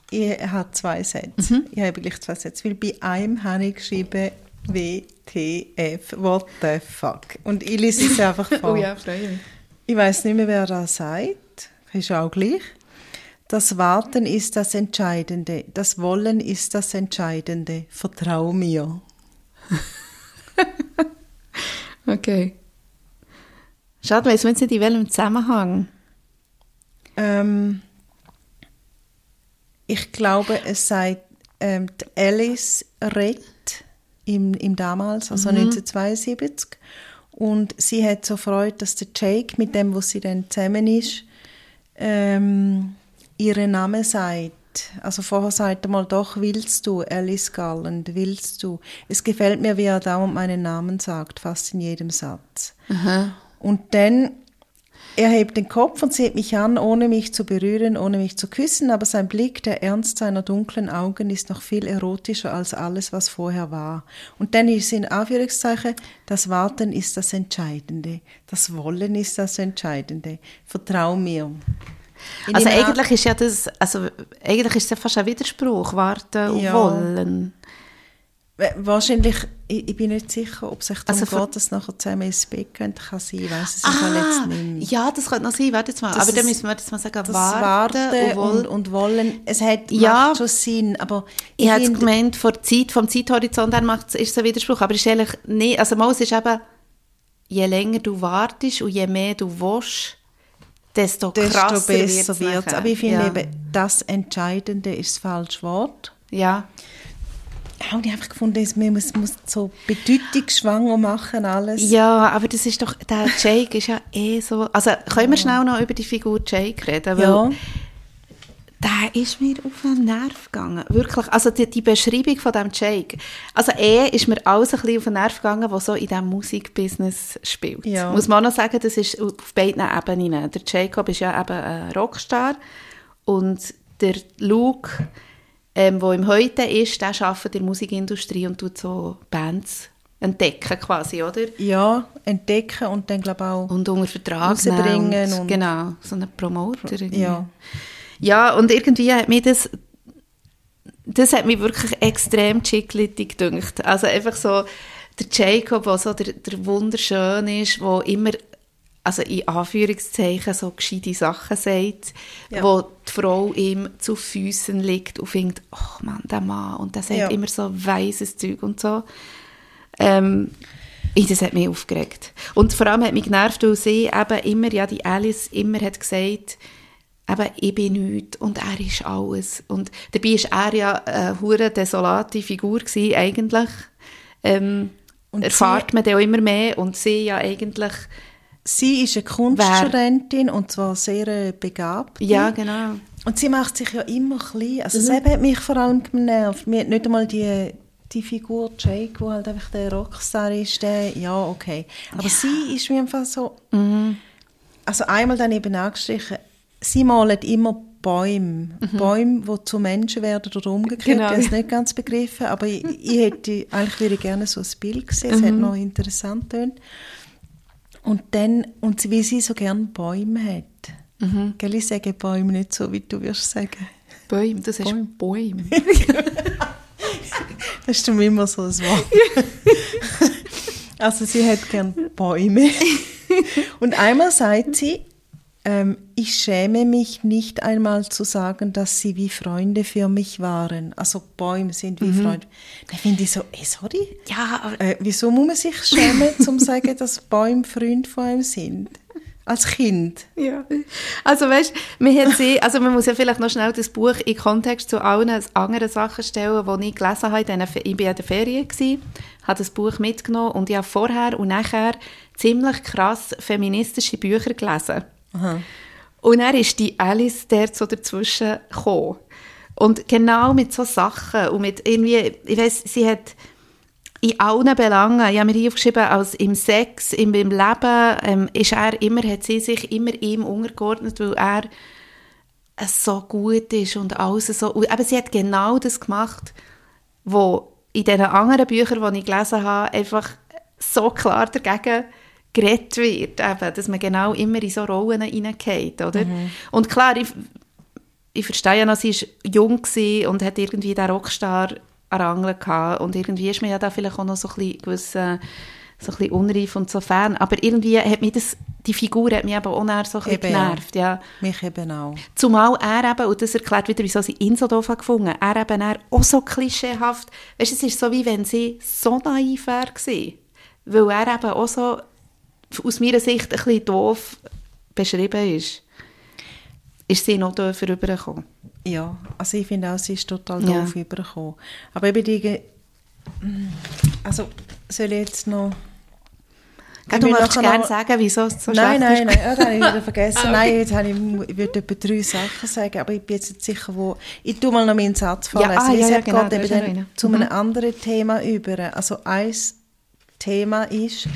Speaker 1: ich habe zwei Sätze. Mhm. Ich habe gleich zwei Sätze, weil bei einem habe ich geschrieben, WTF, what the fuck. Und ich lese es einfach vor.
Speaker 2: oh ja, freue mich.
Speaker 1: Ich weiß nicht mehr, wer das sagt. Ist auch gleich. Das Warten ist das Entscheidende. Das Wollen ist das Entscheidende. Vertrau mir.
Speaker 2: okay. Weiss man jetzt nicht in welchem Zusammenhang.
Speaker 1: Ähm, ich glaube, es sei ähm, die Alice Rett im, im damals, also
Speaker 2: Mhm.
Speaker 1: 1972. Und sie hat so Freude, dass der Jake, mit dem, wo sie dann zusammen ist, ähm, ihren Namen sagt. Also vorher sagt er mal, doch willst du, Alice Garland, willst du. Es gefällt mir, wie er dauernd meinen Namen sagt, fast in jedem Satz. Und dann, er hebt den Kopf und sieht mich an, ohne mich zu berühren, ohne mich zu küssen, aber sein Blick, der Ernst seiner dunklen Augen, ist noch viel erotischer als alles, was vorher war. Und dann ist in Anführungszeichen, das Warten ist das Entscheidende, das Wollen ist das Entscheidende. Vertrau mir. Ich
Speaker 2: Also eigentlich ist ja das, also eigentlich ist es ja fast ein Widerspruch, warten und
Speaker 1: Ja.
Speaker 2: wollen.
Speaker 1: Wa- Wahrscheinlich, ich, ich bin nicht sicher, ob sich darum
Speaker 2: Also
Speaker 1: geht, dass nachher zusammen ins Bett gehen kann sein. Ich weiss es Fall jetzt nicht mehr.
Speaker 2: Ah, ja, das könnte noch sein, warte jetzt mal.
Speaker 1: Das
Speaker 2: aber dann müssen wir jetzt mal sagen, warten,
Speaker 1: Warten
Speaker 2: und wollen.
Speaker 1: und, Wollen, es hat,
Speaker 2: Ja.
Speaker 1: macht schon Sinn, aber
Speaker 2: Ich habe
Speaker 1: finde-
Speaker 2: gemeint, vor Zeit, vom Zeithorizont her macht, ist es ein Widerspruch, aber es ist eigentlich nicht, also mal, es ist eben, je länger du wartest und je mehr du willst, desto
Speaker 1: desto
Speaker 2: krasser
Speaker 1: besser wird es. Aber ich finde
Speaker 2: ja.
Speaker 1: eben, das Entscheidende ist das falsche Wort.
Speaker 2: Ja,
Speaker 1: Ja, ich habe einfach gefunden, es- man muss, muss so bedeutungsschwanger machen alles.
Speaker 2: ja, aber das ist doch, der Jake ist ja eh so, also können wir schnell noch über die Figur Jake reden,
Speaker 1: Ja.
Speaker 2: der ist mir auf den Nerv gegangen. Wirklich. Also die, die Beschreibung von dem Jake. Also er ist mir alles ein bisschen auf den Nerv gegangen, der so in diesem Musikbusiness spielt.
Speaker 1: Ja.
Speaker 2: Muss man auch noch sagen, das ist auf beiden Ebenen. Der Jacob ist ja eben ein Rockstar und der Luke, ähm, der im Heute ist, der arbeitet in der Musikindustrie und tut so Bands entdecken quasi, oder?
Speaker 1: Ja, entdecken und dann glaube ich auch,
Speaker 2: Und unter Vertrag
Speaker 1: Rausbringen
Speaker 2: nehmen
Speaker 1: und-
Speaker 2: genau, so einen Promoter. irgendwie.
Speaker 1: ja.
Speaker 2: Ja, und irgendwie hat mir das, das hat mich wirklich extrem chicklittig gedünkt. Also einfach so, der Jacob, der so der, der wunderschön ist, der immer, also in Anführungszeichen, so gescheite Sachen sagt,
Speaker 1: Ja.
Speaker 2: wo die Frau ihm zu Füßen liegt und findet, oh Mann, der Mann, und der sagt
Speaker 1: Ja.
Speaker 2: immer so weißes Zeug und so. Ähm, ich, das hat mich aufgeregt. Und vor allem hat mich genervt, weil sie eben immer, ja, die Alice immer hat gesagt, eben, ich bin nichts und er ist alles. Und dabei ist er ja eine hure desolate Figur gewesen, eigentlich. Ähm,
Speaker 1: Und
Speaker 2: erfahrt man dann auch immer mehr und sie ja eigentlich,
Speaker 1: Sie ist eine Kunststudentin und zwar sehr äh, begabt.
Speaker 2: ja, genau.
Speaker 1: Und sie macht sich ja immer klein. Also
Speaker 2: Mhm.
Speaker 1: das hat mich vor allem genervt. Mir hat nicht einmal die, die Figur Jake, wo halt einfach der Rockstar ist, der, ja, okay. Aber sie ist mir einfach so...
Speaker 2: Mhm.
Speaker 1: Also einmal dann eben angestrichen, sie malt immer Bäume. Bäume, die zu Menschen werden oder umgekehrt.
Speaker 2: Mhm. Genau.
Speaker 1: Ich habe es nicht ganz begriffen, aber ich, ich hätte eigentlich würde gerne so ein Bild gesehen. Es
Speaker 2: Mhm.
Speaker 1: hat noch interessant tönt. Und dann, und wie sie so gerne Bäume hat.
Speaker 2: Mhm.
Speaker 1: Gell, ich sage Bäume nicht so, wie du wirst sagen.
Speaker 2: Bäume, das ist Bäume.
Speaker 1: Das ist immer so ein Wort. also sie hat gern Bäume. Und einmal sagt sie, ähm, ich schäme mich nicht einmal zu sagen, dass sie wie Freunde für mich waren. Also Bäume sind wie Freunde. Da finde ich so, ey, sorry.
Speaker 2: Ja, aber
Speaker 1: Äh, wieso muss man sich schämen, zum zu sagen, dass Bäume Freunde von einem sind? Als Kind.
Speaker 2: Ja. Also weißt, man hat sie, also man muss ja vielleicht noch schnell das Buch in Kontext zu allen anderen Sachen stellen, die ich gelesen habe. In Ich war in der Ferien, gewesen, habe das Buch mitgenommen und ich habe vorher und nachher ziemlich krass feministische Bücher gelesen. Und dann ist die Alice der so dazwischen gekommen. Und genau mit so Sachen und mit irgendwie, ich weiss, sie hat in allen Belangen, ich habe mir hier aufgeschrieben, als im Sex, im, im Leben, ähm, ist er immer, hat sie sich immer ihm untergeordnet, weil er so gut ist und alles so, und eben sie hat genau das gemacht, wo in den anderen Büchern, die ich gelesen habe, einfach so klar dagegen geredet wird, eben, dass man genau immer in so Rollen hineingeht, oder? Und klar, ich, ich verstehe ja noch, sie war jung und hat irgendwie den Rockstar an Angeln gehabt und irgendwie ist mir ja da vielleicht auch noch so ein bisschen gewisse, so ein bisschen unreif und so Fan, aber irgendwie hat mich das, die Figur hat mich eben auch so ein bisschen
Speaker 1: Eben,
Speaker 2: genervt, ja.
Speaker 1: Mich eben auch.
Speaker 2: Zumal er eben, und das erklärt wieder, wieso sie ihn so doof hat gefunden er eben er auch so klischeehaft, weißt du, es ist so, wie wenn sie so naiv wäre gewesen. Weil er eben auch so, aus meiner Sicht, ein bisschen doof beschrieben ist. Ist sie noch doof rübergekommen.
Speaker 1: Ja, also ich finde auch, sie ist total
Speaker 2: Ja.
Speaker 1: doof übergekommen. Aber eben die... Ge- Also, soll ich jetzt noch...
Speaker 2: Gell, Du möchtest gerne
Speaker 1: noch-
Speaker 2: sagen, wieso es so
Speaker 1: nein,
Speaker 2: schlecht
Speaker 1: nein,
Speaker 2: ist.
Speaker 1: nein, das habe ich wieder vergessen.
Speaker 2: Ah, okay.
Speaker 1: Nein, jetzt habe ich, ich würde etwa drei Sachen sagen, aber ich bin jetzt nicht sicher, wo... Ich tue mal noch meinen Satz vorlesen.
Speaker 2: ah, ja,
Speaker 1: es
Speaker 2: ja,
Speaker 1: geht
Speaker 2: genau,
Speaker 1: eben dann zu
Speaker 2: Mhm.
Speaker 1: einem anderen Thema über. Also ein Thema ist,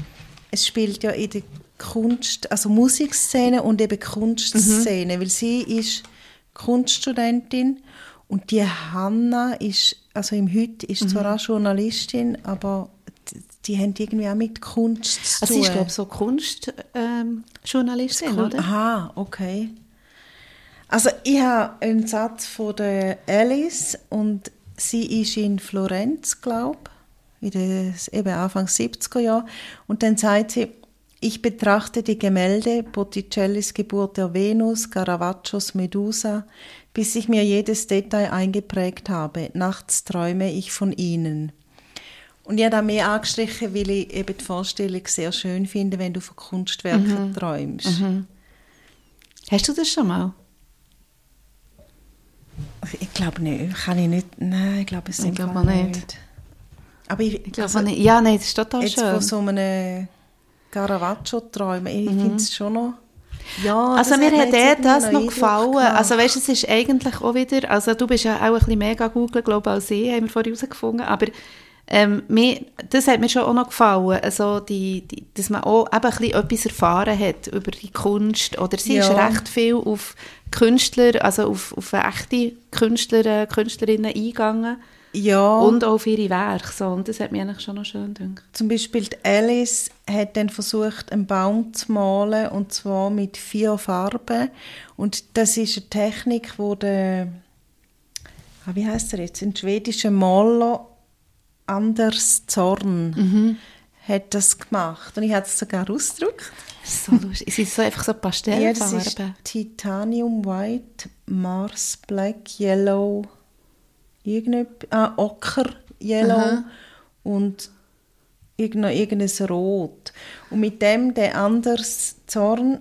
Speaker 1: es spielt ja in der Kunst, also Musikszene und eben Kunstszene,
Speaker 2: Mhm.
Speaker 1: weil sie ist Kunststudentin und die Hanna ist, also im Heute ist
Speaker 2: Mhm.
Speaker 1: zwar auch Journalistin, aber die, die haben irgendwie auch mit Kunst zu
Speaker 2: Also
Speaker 1: tun.
Speaker 2: sie ist, glaube ich, so Kunstjournalistin, ähm, oder?
Speaker 1: Aha, okay. Also ich habe einen Satz von der Alice und sie ist in Florenz, glaube ich, in den eben Anfang 70er Jahre. Und dann sagt sie, ich betrachte die Gemälde Botticellis Geburt der Venus, Caravaggios Medusa, bis ich mir jedes Detail eingeprägt habe. Nachts träume ich von ihnen. Und ich habe da mehr angestrichen, weil ich eben die Vorstellung sehr schön finde, wenn du von Kunstwerken träumst.
Speaker 2: Hast du das schon mal?
Speaker 1: Ich glaube nicht. Kann ich nicht. Nein, ich glaube es
Speaker 2: Ich
Speaker 1: Fall
Speaker 2: auch nicht.
Speaker 1: Aber ich,
Speaker 2: Ich glaube
Speaker 1: also.
Speaker 2: Ja, nein, das ist total
Speaker 1: jetzt
Speaker 2: schön.
Speaker 1: von so einem Caravaggio träumen, ich finde es schon noch... Ja,
Speaker 2: Also mir hat
Speaker 1: jetzt irgendwie
Speaker 2: das noch
Speaker 1: Eindruck
Speaker 2: gefallen.
Speaker 1: gemacht.
Speaker 2: Also weißt, es ist eigentlich auch wieder, also du bist ja auch ein bisschen mega Google, glaube ich, als ich, haben wir vorhin herausgefunden, aber ähm, mir, das hat mir schon auch noch gefallen, also die, die, dass man auch eben ein bisschen etwas erfahren hat über die Kunst, oder sie ist
Speaker 1: Ja.
Speaker 2: recht viel auf Künstler, also auf, auf echte Künstler, äh, Künstlerinnen eingegangen
Speaker 1: Ja,
Speaker 2: und auch auf ihre Werke, so. und das hat mir eigentlich schon noch schön gedacht.
Speaker 1: zum Beispiel die Alice hat dann versucht, einen Baum zu malen, und zwar mit vier Farben. Und das ist eine Technik, wo der... Ah, wie heißt er jetzt? Ein schwedischer Maler, Anders Zorn,
Speaker 2: Mhm.
Speaker 1: hat das gemacht. Und ich habe es sogar ausgedruckt.
Speaker 2: So lustig. Es sind so einfach so
Speaker 1: Ja, das
Speaker 2: Pastellfarben.
Speaker 1: ist Titanium White, Mars Black, Yellow, irgendetwas, ah, Ocker Yellow
Speaker 2: Aha.
Speaker 1: und irgendein, irgendein Rot. Und mit dem, der Anders Zorn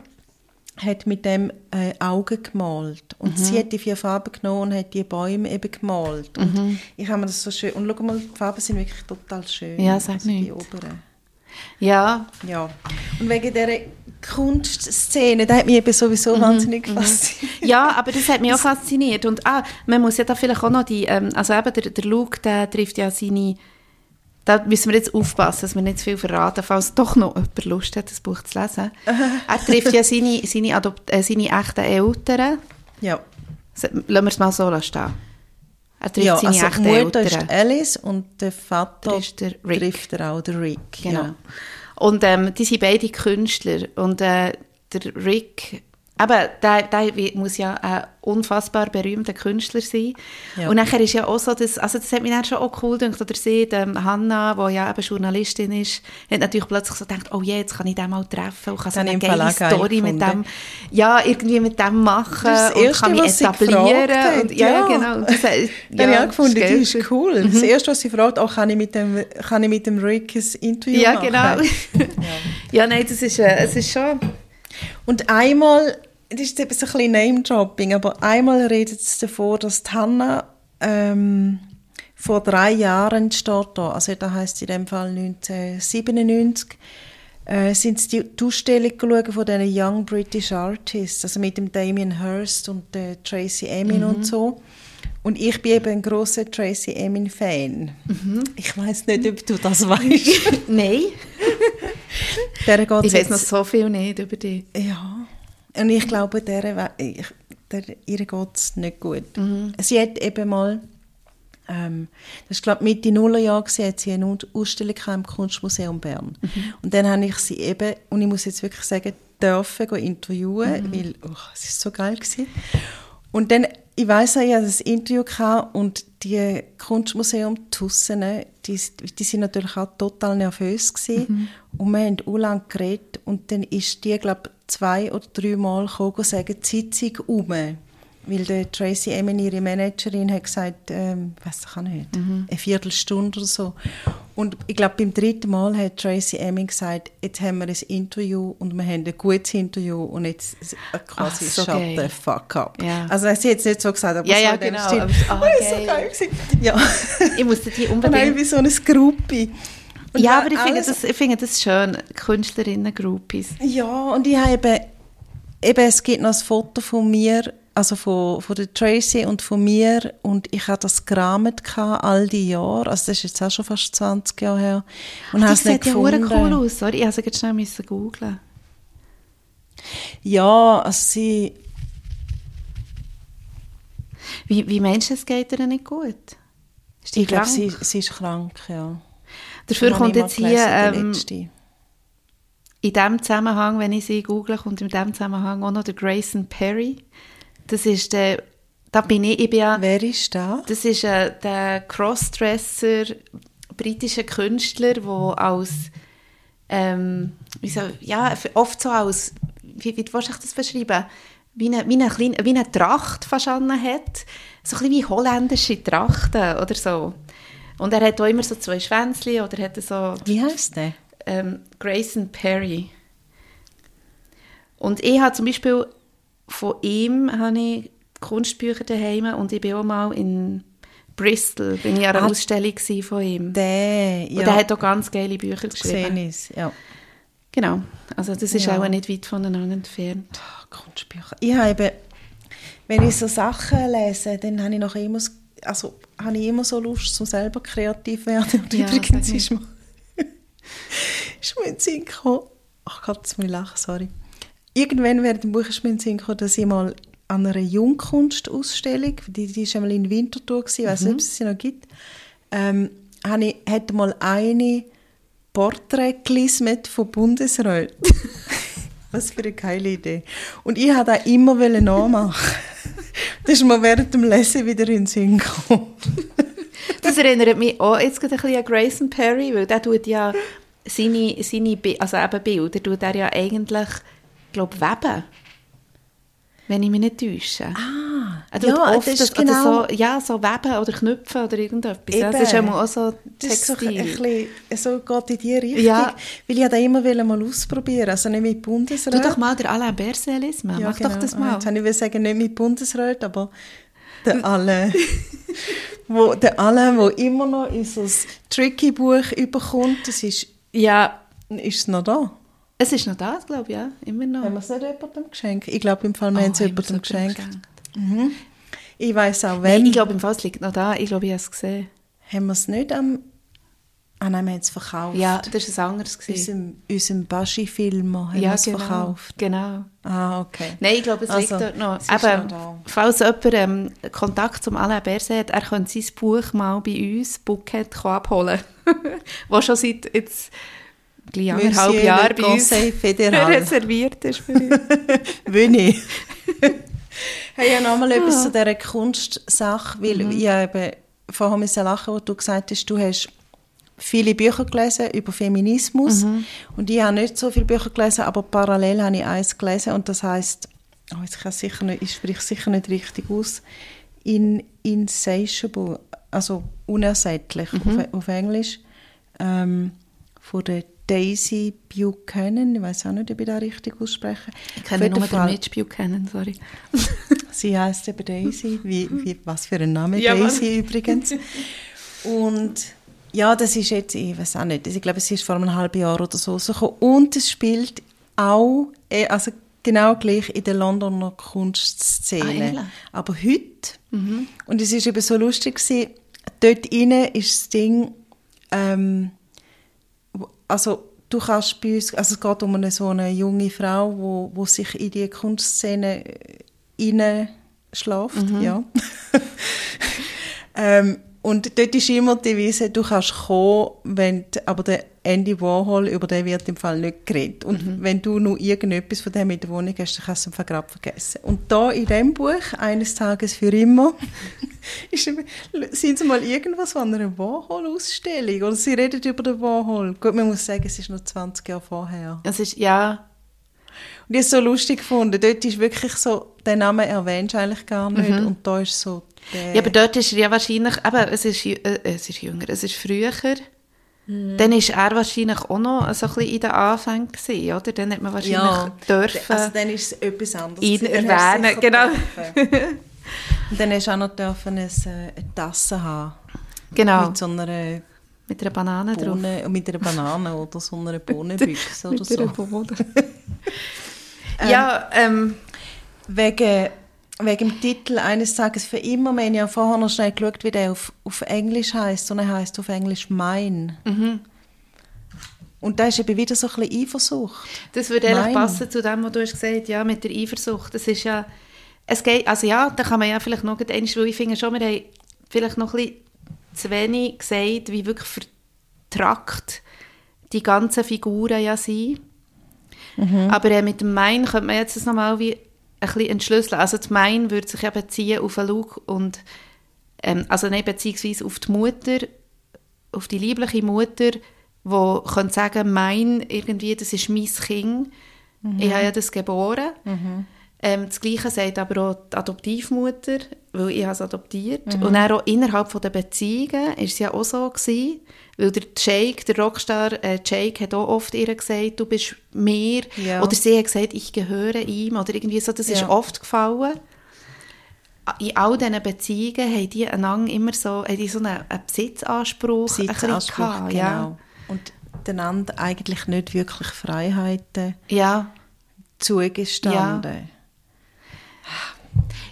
Speaker 1: hat mit dem äh, Augen gemalt. Und
Speaker 2: Mhm.
Speaker 1: sie hat die vier Farben genommen und hat die Bäume eben gemalt. Und ich habe mir das so schön... Und schau mal, die Farben sind wirklich total schön.
Speaker 2: Mhm. Ja, sag
Speaker 1: also die
Speaker 2: nicht.
Speaker 1: oberen.
Speaker 2: Ja,
Speaker 1: Ja. Und wegen dieser Kunstszene, da hat mich eben sowieso
Speaker 2: Mhm.
Speaker 1: wahnsinnig fasziniert.
Speaker 2: Ja, aber das hat mich auch fasziniert. Und ah, man muss ja da vielleicht auch noch die, ähm, also eben der, der Luke, der trifft ja seine, da müssen wir jetzt aufpassen, dass wir nicht zu viel verraten, falls doch noch jemand Lust hat, das Buch zu lesen. er trifft ja seine, seine, Adopt äh, seine echten Eltern.
Speaker 1: Ja.
Speaker 2: Lassen wir es mal so stehen. Er trifft
Speaker 1: ja,
Speaker 2: seine
Speaker 1: also
Speaker 2: echten
Speaker 1: Mutter
Speaker 2: Eltern.
Speaker 1: ist Alice und der Vater
Speaker 2: Der ist der Rick.
Speaker 1: trifft er auch, der Rick.
Speaker 2: Genau.
Speaker 1: Ja.
Speaker 2: Und ähm, die sind beide Künstler. Und äh, der Rick, eben, der, der muss ja ein unfassbar berühmter Künstler sein.
Speaker 1: Ja.
Speaker 2: Und nachher ist ja auch so, dass, also das hat mich dann schon auch cool gedacht, oder sie, ähm, Hanna, die ja eben Journalistin ist, hat natürlich plötzlich so gedacht, oh je, jetzt kann ich den mal treffen und kann so eine geile Story mit dem, ja, irgendwie mit dem machen
Speaker 1: Das
Speaker 2: und
Speaker 1: Erste,
Speaker 2: kann mich etablieren. Und, ja,
Speaker 1: ja.
Speaker 2: genau. Und Das, äh,
Speaker 1: Dann habe ich
Speaker 2: ja,
Speaker 1: auch gefunden,
Speaker 2: das ist
Speaker 1: ist cool. Das Erste, was sie fragt, auch kann ich mit dem, kann ich mit dem Rick ein Interview
Speaker 2: Ja,
Speaker 1: machen?
Speaker 2: genau. ja, nein, das ist, äh, es ist schon...
Speaker 1: Und einmal, das ist ein bisschen Name-Dropping, aber einmal redet es davon, dass die Hanna ähm, vor drei Jahren steht da, also da heisst in dem Fall 1997, äh, sind die, die Ausstellung geschaut von diesen Young British Artists, also mit dem Damien Hirst und der Tracy Emin und so. Und ich bin eben ein großer Tracy Emin-Fan. Ich weiß nicht, ob du das weißt.
Speaker 2: Nein. Ich weiß noch so viel nicht über die.
Speaker 1: Ja, und ich glaube, der, der, ihr geht es nicht gut.
Speaker 2: Mhm.
Speaker 1: Sie hat eben mal, ähm, das ist glaube Mitte Nullerjahr, hat sie eine Au- Ausstellung im Kunstmuseum Bern.
Speaker 2: Mhm.
Speaker 1: Und dann habe ich sie eben, und ich muss jetzt wirklich sagen, dürfen interviewen,
Speaker 2: Mhm.
Speaker 1: weil oh, es ist so geil gewesen. Und dann, ich weiss auch, ich hatte das Interview gehabt und die Kunstmuseum Tussen, die, die sind natürlich auch total nervös gewesen. Mhm. Und wir haben auch lange geredet und dann ist die, glaube zwei oder drei Mal gekommen sagen, die Sitzung um. Weil der Tracy Emin, ihre Managerin, hat gesagt, ähm, weiß ich auch nicht, mhm. eine Viertelstunde oder so. Und ich glaube, beim dritten Mal hat Tracy Emin gesagt, jetzt haben wir ein Interview und wir haben ein gutes Interview und jetzt quasi Ach, so shut geil. the fuck up. Ja. Also sie hat jetzt nicht so gesagt, aber
Speaker 2: ja, so ja, genau. Stil. Aber, oh,
Speaker 1: so geil ja.
Speaker 2: Ich musste die unbedingt...
Speaker 1: wie so eine Gruppi.
Speaker 2: ja, aber ich finde, das, ich finde das schön, Künstlerinnen-Groupies.
Speaker 1: Ja, und ich habe eben, eben, es gibt noch ein Foto von mir also von, von der Tracy und von mir und ich hatte das gerahmt all die Jahre, also das ist jetzt auch schon fast 20 Jahre her.
Speaker 2: Und Ach, das sieht ja cool aus, sorry, ich musste jetzt schnell müssen googlen.
Speaker 1: Ja, also sie...
Speaker 2: Wie, wie meinst du, es geht ihr nicht gut?
Speaker 1: Ist ich glaube, sie, sie ist krank, ja.
Speaker 2: Dafür kommt jetzt hier... Ähm, in diesem Zusammenhang, wenn ich sie google, kommt in diesem Zusammenhang auch noch der Grayson Perry. Das ist der, da bin ich, ich bin ja,
Speaker 1: Wer ist da?
Speaker 2: Das ist äh, der Crossdresser, britischer Künstler, der als, ähm, so, ja, oft so als, wie, wie willst du das beschreiben? Wie eine, wie eine, kleine, wie eine Tracht verstanden hat. So ein bisschen wie holländische Trachten oder so. Und er hat auch immer so zwei Schwänzchen oder hat so...
Speaker 1: Wie heißt der?
Speaker 2: Ähm, Grayson Perry. Und ich habe zum Beispiel von ihm habe ich Kunstbücher daheim und ich bin auch mal in Bristol, bin ich an einer ah, Ausstellung von ihm.
Speaker 1: Der,
Speaker 2: ja. Und er hat auch ganz geile Bücher geschrieben.
Speaker 1: Ist, ja.
Speaker 2: Genau, also das ist ja. auch nicht weit voneinander entfernt.
Speaker 1: Oh, Kunstbücher. Ich habe, wenn ich so Sachen lese, dann habe ich noch immer, also habe ich immer so Lust, so selber kreativ werden. Und ja, übrigens ist mir, ist mir in den Sinn gekommen, ach Gott, jetzt muss ich lachen, sorry irgendwann während dem Buch ist mir in Sinn gekommen, dass ich mal an einer Jungkunstausstellung, die, die ist einmal in Winterthur gewesen, ich weiß nicht, ob es sie noch gibt, ähm, habe ich, hatte mal eine Porträt gelismet von Bundesräten. Was für eine geile Idee. Und ich wollte das immer nachmachen. das ist mir während dem Lesen wieder in den Sinn gekommen.
Speaker 2: das erinnert mich auch jetzt ein bisschen an Grayson Perry, weil der tut ja seine, seine also eben Bilder, tut er ja eigentlich glaube Weben. Wenn ich mich nicht täusche.
Speaker 1: Ah,
Speaker 2: er ja, oft das ist das, genau... So, ja, so Weben oder Knüpfen oder irgendetwas. Ja, das ist auch so Textil. Das so, ein
Speaker 1: bisschen, so geht in die Richtung. Ja. Weil ich das immer mal ausprobieren Also nicht mit Bundesrat.
Speaker 2: Tu doch mal der Alain Berset lesen. Ja, Mach genau. doch das mal.
Speaker 1: Jetzt habe ich sagen, nicht mit Bundesrat, aber der Alain... wo, der Alain, der immer noch in so ein Tricky-Buch überkommt, das ist...
Speaker 2: Ja.
Speaker 1: Ist es noch da?
Speaker 2: Es ist noch da, glaube ich, ja. Immer noch.
Speaker 1: Haben wir es nicht jemandem geschenkt? Ich glaube, im Fall, wir oh, haben es jemandem geschenkt. geschenkt. Mhm. Ich weiß auch, wenn...
Speaker 2: Nein, ich glaube, im Fall, es liegt noch da. Ich glaube, ich habe es gesehen.
Speaker 1: Haben wir es nicht am... Ah nein, wir haben es verkauft.
Speaker 2: Ja, das war ein anderes.
Speaker 1: Unserem, unserem Baschi-Film haben ja, wir es
Speaker 2: genau,
Speaker 1: verkauft.
Speaker 2: genau.
Speaker 1: Ah, okay.
Speaker 2: Nein, ich glaube, es also, liegt dort noch. Aber noch falls jemand ähm, Kontakt zum Alain Berset hat, er könnte sein Buch mal bei uns, Bookhead, abholen. Was schon seit jetzt gleich anderthalb Jahre bei uns reserviert ist für uns.
Speaker 1: Winnie. hey, ja, nochmal ah. etwas zu dieser Kunstsache, weil mhm. ich eben vorher müssen lachen, wo du gesagt hast, du hast viele Bücher gelesen über Feminismus mhm. und ich habe nicht so viele Bücher gelesen, aber parallel habe ich eins gelesen und das heißt, oh, jetzt kann sicher nicht, ich spreche sicher nicht richtig aus, in, insatiable, also unersättlich mhm. auf, auf, Englisch, ähm, von der Daisy Buchanan, ich weiß auch nicht, ob ich das richtig ausspreche.
Speaker 2: Ich kenne nur den Mitch Buchanan, sorry.
Speaker 1: Sie heißt eben Daisy, wie, wie, was für ein Name, ja, Daisy Mann. übrigens. Und ja, das ist jetzt, ich weiß auch nicht, ich glaube, es ist vor einem halben Jahr oder so rausgekommen. Und es spielt auch, äh, also genau gleich in der Londoner Kunstszene. Ah, Aber heute, mhm. und es war eben so lustig gewesen, dort innen ist das Ding, ähm, also du kannst bei uns, also es geht um eine so eine junge Frau, wo, wo sich in die Kunstszene hineinschläft, mhm. ja. ähm, und dort ist immer die Devise, du kannst kommen, wenn, aber der Andy Warhol, über den wird im Fall nicht geredet. Und mhm. wenn du nur irgendetwas von dem in der Wohnung hast, dann kannst du es gerade vergessen. Und da in dem Buch, eines Tages für immer, sind sie mal irgendwas von einer Warhol-Ausstellung. Oder sie reden über den Warhol. Gut, man muss sagen, es ist noch 20 Jahre vorher.
Speaker 2: Es ist, ja...
Speaker 1: Und ich habe es so lustig gefunden. Dort ist wirklich so, den Namen erwähnst du eigentlich gar nicht. Mhm. Und da ist so
Speaker 2: der... Ja, aber dort ist er ja wahrscheinlich, aber es ist, äh, es ist jünger, es ist früher Mhm. Dann war er wahrscheinlich auch noch so ein bisschen in den Anfängen, gewesen, oder? Dann hat man wahrscheinlich ja, dürfen...
Speaker 1: Also dann ist es etwas anderes.
Speaker 2: Ihn erwähnen, genau.
Speaker 1: Und dann hast du auch noch dürfen eine, äh, eine Tasse haben.
Speaker 2: Genau.
Speaker 1: Mit so einer...
Speaker 2: Mit einer Banane
Speaker 1: Bohne,
Speaker 2: drauf.
Speaker 1: Mit einer Banane oder so einer Bohnenbüchse oder so.
Speaker 2: ja, ähm...
Speaker 1: Wegen wegen dem Titel «Eines Tages für immer». Wir haben ja vorher noch schnell geschaut, wie der auf, auf Englisch heißt und er heißt auf Englisch «Mein». Mhm. Und da ist eben wieder so ein bisschen Eifersucht.
Speaker 2: Das würde eigentlich passen zu dem, was du hast gesagt ja, mit der Eifersucht. Das ist ja, es geht, also ja, da kann man ja vielleicht noch eins, weil ich finde schon, wir haben vielleicht noch ein bisschen zu wenig gesagt, wie wirklich vertrackt die ganzen Figuren ja sind. Mhm. Aber äh, mit dem Mein könnte man jetzt das nochmal wie ein bisschen entschlüsseln. Also das Mein würde sich ja beziehen auf Luke und ähm, also nicht beziehungsweise auf die Mutter, auf die liebliche Mutter, die könnte sagen, mein irgendwie, das ist mein Kind. Mhm. Ich habe ja das geboren. Mhm. Ähm, das Gleiche sagt aber auch die Adoptivmutter, weil ich es adoptiert. Mhm. Und auch innerhalb der Beziehungen war es ja auch so gewesen, weil der Jake, der Rockstar äh, Jake, hat auch oft ihr gesagt, du bist mir. Ja. Oder sie hat gesagt, ich gehöre ihm. Oder irgendwie so, das ja. ist oft gefallen. In all diesen Beziehungen haben die einander immer so, haben die so einen, einen Besitzansspruch,
Speaker 1: Besitzansspruch gehabt, genau. Ja. Und einander eigentlich nicht wirklich Freiheiten
Speaker 2: ja.
Speaker 1: zugestanden. Ja.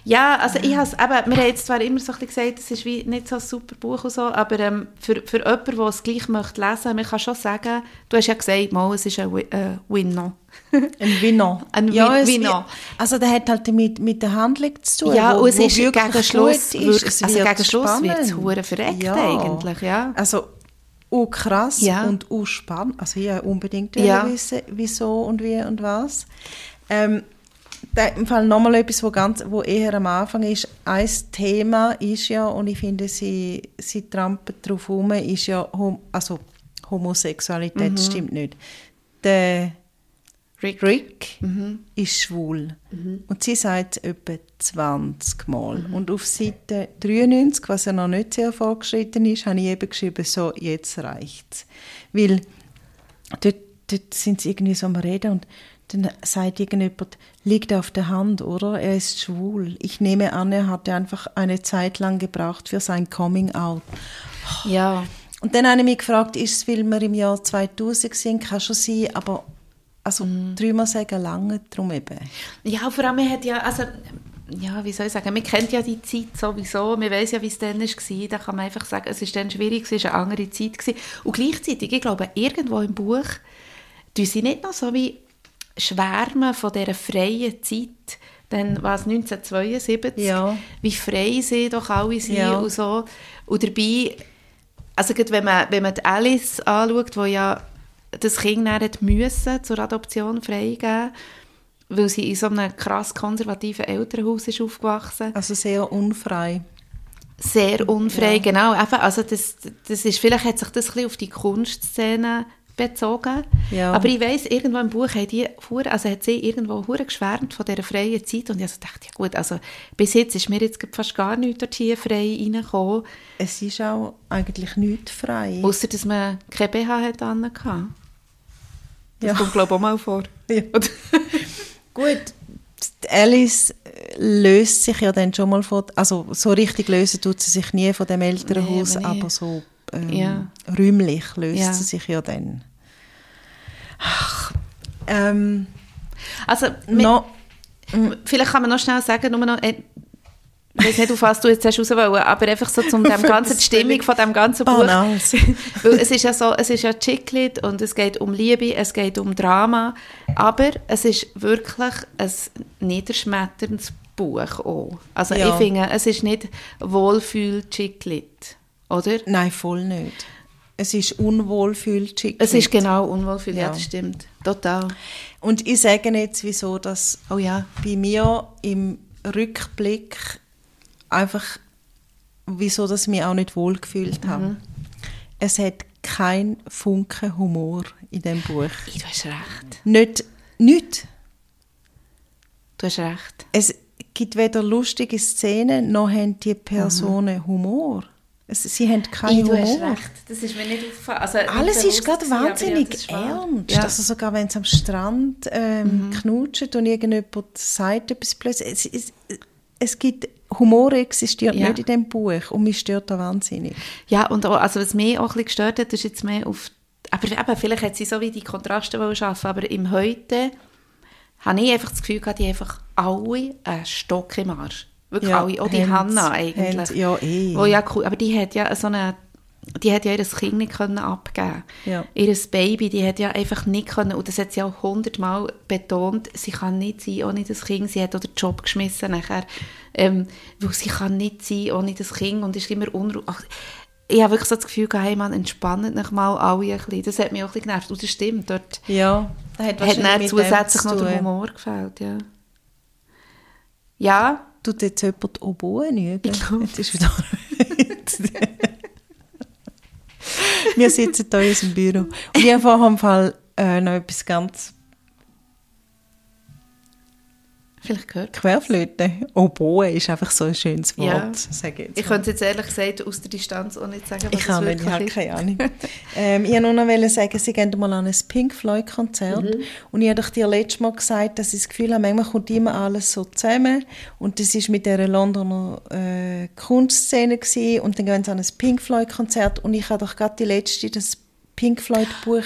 Speaker 2: Ja, also ich has, eben, wir haben jetzt zwar immer so ein gesagt, es ist wie nicht so ein super Buch und so, aber ähm, für, für jemanden, der es gleich möchte lesen, man kann schon sagen, du hast ja gesagt, mal, es ist ein äh, Winno.
Speaker 1: ein Winno.
Speaker 2: Ein ja, Winno.
Speaker 1: Also der hat halt mit, mit der Handlung zu tun.
Speaker 2: Ja, wo, und es ist gegen Schluss, ist, es also gegen Schluss wird es hure verreckt ja. eigentlich, ja.
Speaker 1: Also auch krass ja. und auch spannend. Also ich unbedingt ja. wissen, wieso und wie und was. Ähm, im Fall nochmal etwas, wo, ganz, wo eher am Anfang ist. Ein Thema ist ja, und ich finde, sie, sie trampelt darauf herum, ist ja, also Homosexualität, mhm. stimmt nicht. Der Rick, Rick mhm. ist schwul. Mhm. Und sie sagt es etwa 20 Mal. Mhm. Und auf Seite 93, was ja noch nicht sehr vorgeschritten ist, habe ich eben geschrieben, so, jetzt reicht's. Weil dort, dort sind sie irgendwie so am Reden und dann sagt irgendjemand, liegt auf der Hand, oder? Er ist schwul. Ich nehme an, er hatte einfach eine Zeit lang gebraucht für sein Coming Out.
Speaker 2: Ja.
Speaker 1: Und dann habe ich mich gefragt, ist es, weil wir im Jahr 2000 sind, kann schon sein, aber also mhm. dreimal sagen lange drum eben.
Speaker 2: Ja, vor allem, man hat ja, also ja, wie soll ich sagen, man kennt ja die Zeit sowieso, man weiß ja, wie es dann war, da kann man einfach sagen, es war dann schwierig, es war eine andere Zeit. Gewesen. Und gleichzeitig, ich glaube, irgendwo im Buch, tun sie nicht noch so wie schwärmen von dieser freien Zeit, dann war es 1972, ja. wie frei sie doch alle sind ja. und so. Und dabei, also wenn man, wenn man die Alice anschaut, die ja das Kind dann müssen zur Adoption freigeben weil sie in so einem krass konservativen Elternhaus ist aufgewachsen.
Speaker 1: Also sehr unfrei.
Speaker 2: Sehr unfrei, ja. genau. also das, das ist, vielleicht hat sich das ein bisschen auf die Kunstszene bezogen. Ja. Aber ich weiss, irgendwo im Buch hat, die, also hat sie irgendwo geschwärmt von dieser freien Zeit und ich also dachte, ja gut, also bis jetzt ist mir jetzt fast gar nichts dort hier frei reingekommen.
Speaker 1: Es ist auch eigentlich nicht frei.
Speaker 2: Außer dass man kein BH hat hatte. Das ja. kommt glaube ich auch mal vor. Ja.
Speaker 1: gut, Alice löst sich ja dann schon mal von, also so richtig lösen tut sie sich nie von dem Elternhaus, nee, aber so ähm, ja. räumlich löst ja. sie sich ja dann. Ach, ähm,
Speaker 2: also, no, vielleicht kann man noch schnell sagen, nur noch, äh, ich weiß nicht, auf was du jetzt hast raus wollen, aber einfach so zum dem ganzen, die Stimmung von dem ganzen Buch. Weil es ist ja so, es ist ja Chicklit und es geht um Liebe, es geht um Drama, aber es ist wirklich ein niederschmetterndes Buch auch. Also ja. ich finde, es ist nicht Wohlfühl-Chicklit oder?
Speaker 1: Nein, voll nicht. Es ist Unwohlfühl
Speaker 2: Es ist genau Unwohlfühl, ja.
Speaker 1: Ja.
Speaker 2: das stimmt. Total.
Speaker 1: Und ich sage jetzt, wieso das
Speaker 2: Oh ja.
Speaker 1: bei mir im Rückblick einfach, wieso das mich auch nicht wohlgefühlt
Speaker 2: Mhm.
Speaker 1: habe. Es hat kein Funken Humor in dem Buch.
Speaker 2: Du hast recht.
Speaker 1: Nicht, nicht.
Speaker 2: Du hast recht.
Speaker 1: Es gibt weder lustige Szenen, noch haben die Personen Humor. Sie haben keinen
Speaker 2: du hast
Speaker 1: Humor.
Speaker 2: recht. Das ist mir nicht aufgefallen. Also,
Speaker 1: Alles ist gerade wahnsinnig
Speaker 2: ist
Speaker 1: ernst.
Speaker 2: Ja.
Speaker 1: Also sogar wenn es am Strand ähm, knutschen und irgendjemand sagt etwas plötzlich. Es, es, es gibt, Humor existiert
Speaker 2: Ja.
Speaker 1: nicht in dem Buch und mich stört da wahnsinnig.
Speaker 2: Ja, und auch, also was mich auch ein bisschen gestört hat, ist jetzt mehr auf, aber eben, vielleicht hat sie so wie die Kontraste schaffen, aber im Heute habe ich einfach das Gefühl gehabt, die einfach alle einen Stock im Arsch. Wirklich
Speaker 1: Ja,
Speaker 2: alle, auch die
Speaker 1: haben's-
Speaker 2: Hanna eigentlich.
Speaker 1: haben's- ja, eh.
Speaker 2: Wo ja cool, aber die hat ja so eine, die hat ja ihr Kind nicht können abgeben
Speaker 1: Ja.
Speaker 2: Ihr Baby, die hat ja einfach nicht können, und das hat sie auch hundertmal betont, sie kann nicht sein ohne das Kind. Sie hat auch den Job geschmissen nachher, ähm, weil sie kann nicht sein ohne das Kind und ist immer unruhig. Ich habe wirklich so das Gefühl, gehabt, hey Mann, entspannt euch mal alle ein bisschen. Das hat mich auch ein bisschen genervt. Und das stimmt, dort
Speaker 1: Ja, hat
Speaker 2: hat dann zusätzlich noch der. Humor gefällt, ja. Ja,
Speaker 1: Tut jetzt jemand Oboe üben?
Speaker 2: Ich glaub.
Speaker 1: Jetzt ist wieder... Wir sitzen hier in unserem Büro. Und ich habe Fall äh, noch etwas ganz
Speaker 2: vielleicht gehört.
Speaker 1: Querflöte. Oboe ist einfach so ein schönes Wort,
Speaker 2: Ja.
Speaker 1: sage ich jetzt
Speaker 2: Ich
Speaker 1: mal.
Speaker 2: könnte jetzt ehrlich gesagt aus der Distanz auch nicht sagen, was
Speaker 1: Ich kann
Speaker 2: es
Speaker 1: nicht, ich
Speaker 2: wirklich
Speaker 1: habe
Speaker 2: ist.
Speaker 1: keine Ahnung. ähm, ich wollte nur sagen, sie gehen mal an ein Pink Floyd-Konzert.
Speaker 2: Mhm.
Speaker 1: Und ich habe dir letztes Mal gesagt, dass ich das Gefühl habe, manchmal kommt immer alles so zusammen. Und das war mit dieser Londoner äh, Kunstszene. Gewesen. Und dann gehen sie an ein Pink Floyd-Konzert. Und ich habe doch gerade die letzte, das Pink Floyd-Buch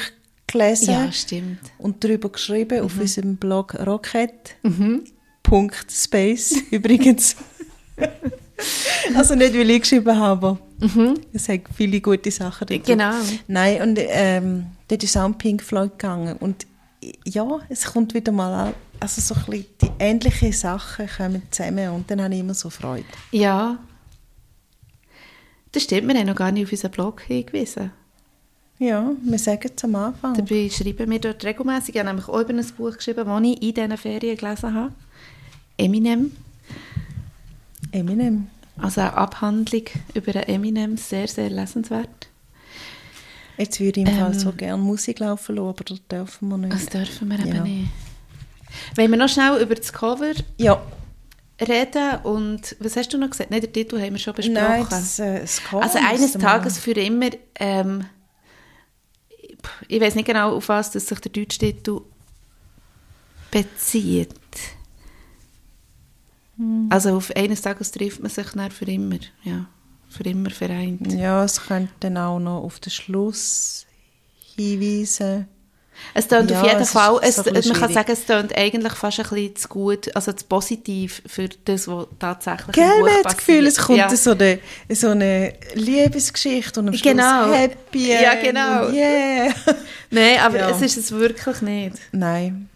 Speaker 1: gelesen
Speaker 2: Ja, stimmt.
Speaker 1: und darüber geschrieben
Speaker 2: Mhm.
Speaker 1: auf unserem Blog Rocket. Punkt Space übrigens. also nicht, weil ich geschrieben habe, aber es hat viele gute Sachen dazu.
Speaker 2: Mhm. Genau.
Speaker 1: Nein, und ähm, dort ist auch um Pink Floyd gegangen. Und ja, es kommt wieder mal an, also so ein bisschen die ähnlichen Sachen kommen zusammen und dann habe ich immer so Freude.
Speaker 2: Ja. Das stimmt, wir haben noch gar nicht auf unseren Blog hingewiesen.
Speaker 1: Ja, wir sagen es am Anfang.
Speaker 2: Dabei schreiben wir dort regelmäßig. Ich habe nämlich auch über ein Buch geschrieben, das ich in diesen Ferien gelesen habe. Eminem.
Speaker 1: Eminem.
Speaker 2: Also eine Abhandlung über Eminem, sehr, sehr lesenswert.
Speaker 1: Jetzt würde ich im Fall
Speaker 2: Ähm.
Speaker 1: so gerne Musik laufen lassen, aber das dürfen wir nicht.
Speaker 2: Das dürfen wir eben
Speaker 1: Ja.
Speaker 2: nicht. Wollen wir noch schnell über das Cover
Speaker 1: Ja,
Speaker 2: reden? Und was hast du noch gesagt? Nein, den Titel haben wir schon besprochen.
Speaker 1: nein, das, äh, das Cover
Speaker 2: Also eines Tages für immer, ähm, ich weiß nicht genau, auf was das sich der deutsche Titel bezieht.
Speaker 1: Hm.
Speaker 2: Also auf eines Tages trifft man sich dann für immer, ja, für immer vereint.
Speaker 1: Ja, es könnte dann auch noch auf den Schluss hinweisen.
Speaker 2: Es tönt
Speaker 1: Ja,
Speaker 2: auf jeden Fall, es,
Speaker 1: so
Speaker 2: man kann sagen, es tönt eigentlich fast ein bisschen zu gut, also zu positiv für das, was tatsächlich im
Speaker 1: Gell,
Speaker 2: Buch
Speaker 1: man hat das Gefühl, es kommt
Speaker 2: ja.
Speaker 1: so, eine, so eine Liebesgeschichte und am Schluss
Speaker 2: Genau.
Speaker 1: Happy
Speaker 2: Ja, genau.
Speaker 1: Yeah.
Speaker 2: Nein, aber
Speaker 1: Ja.
Speaker 2: es ist es wirklich nicht.
Speaker 1: Nein,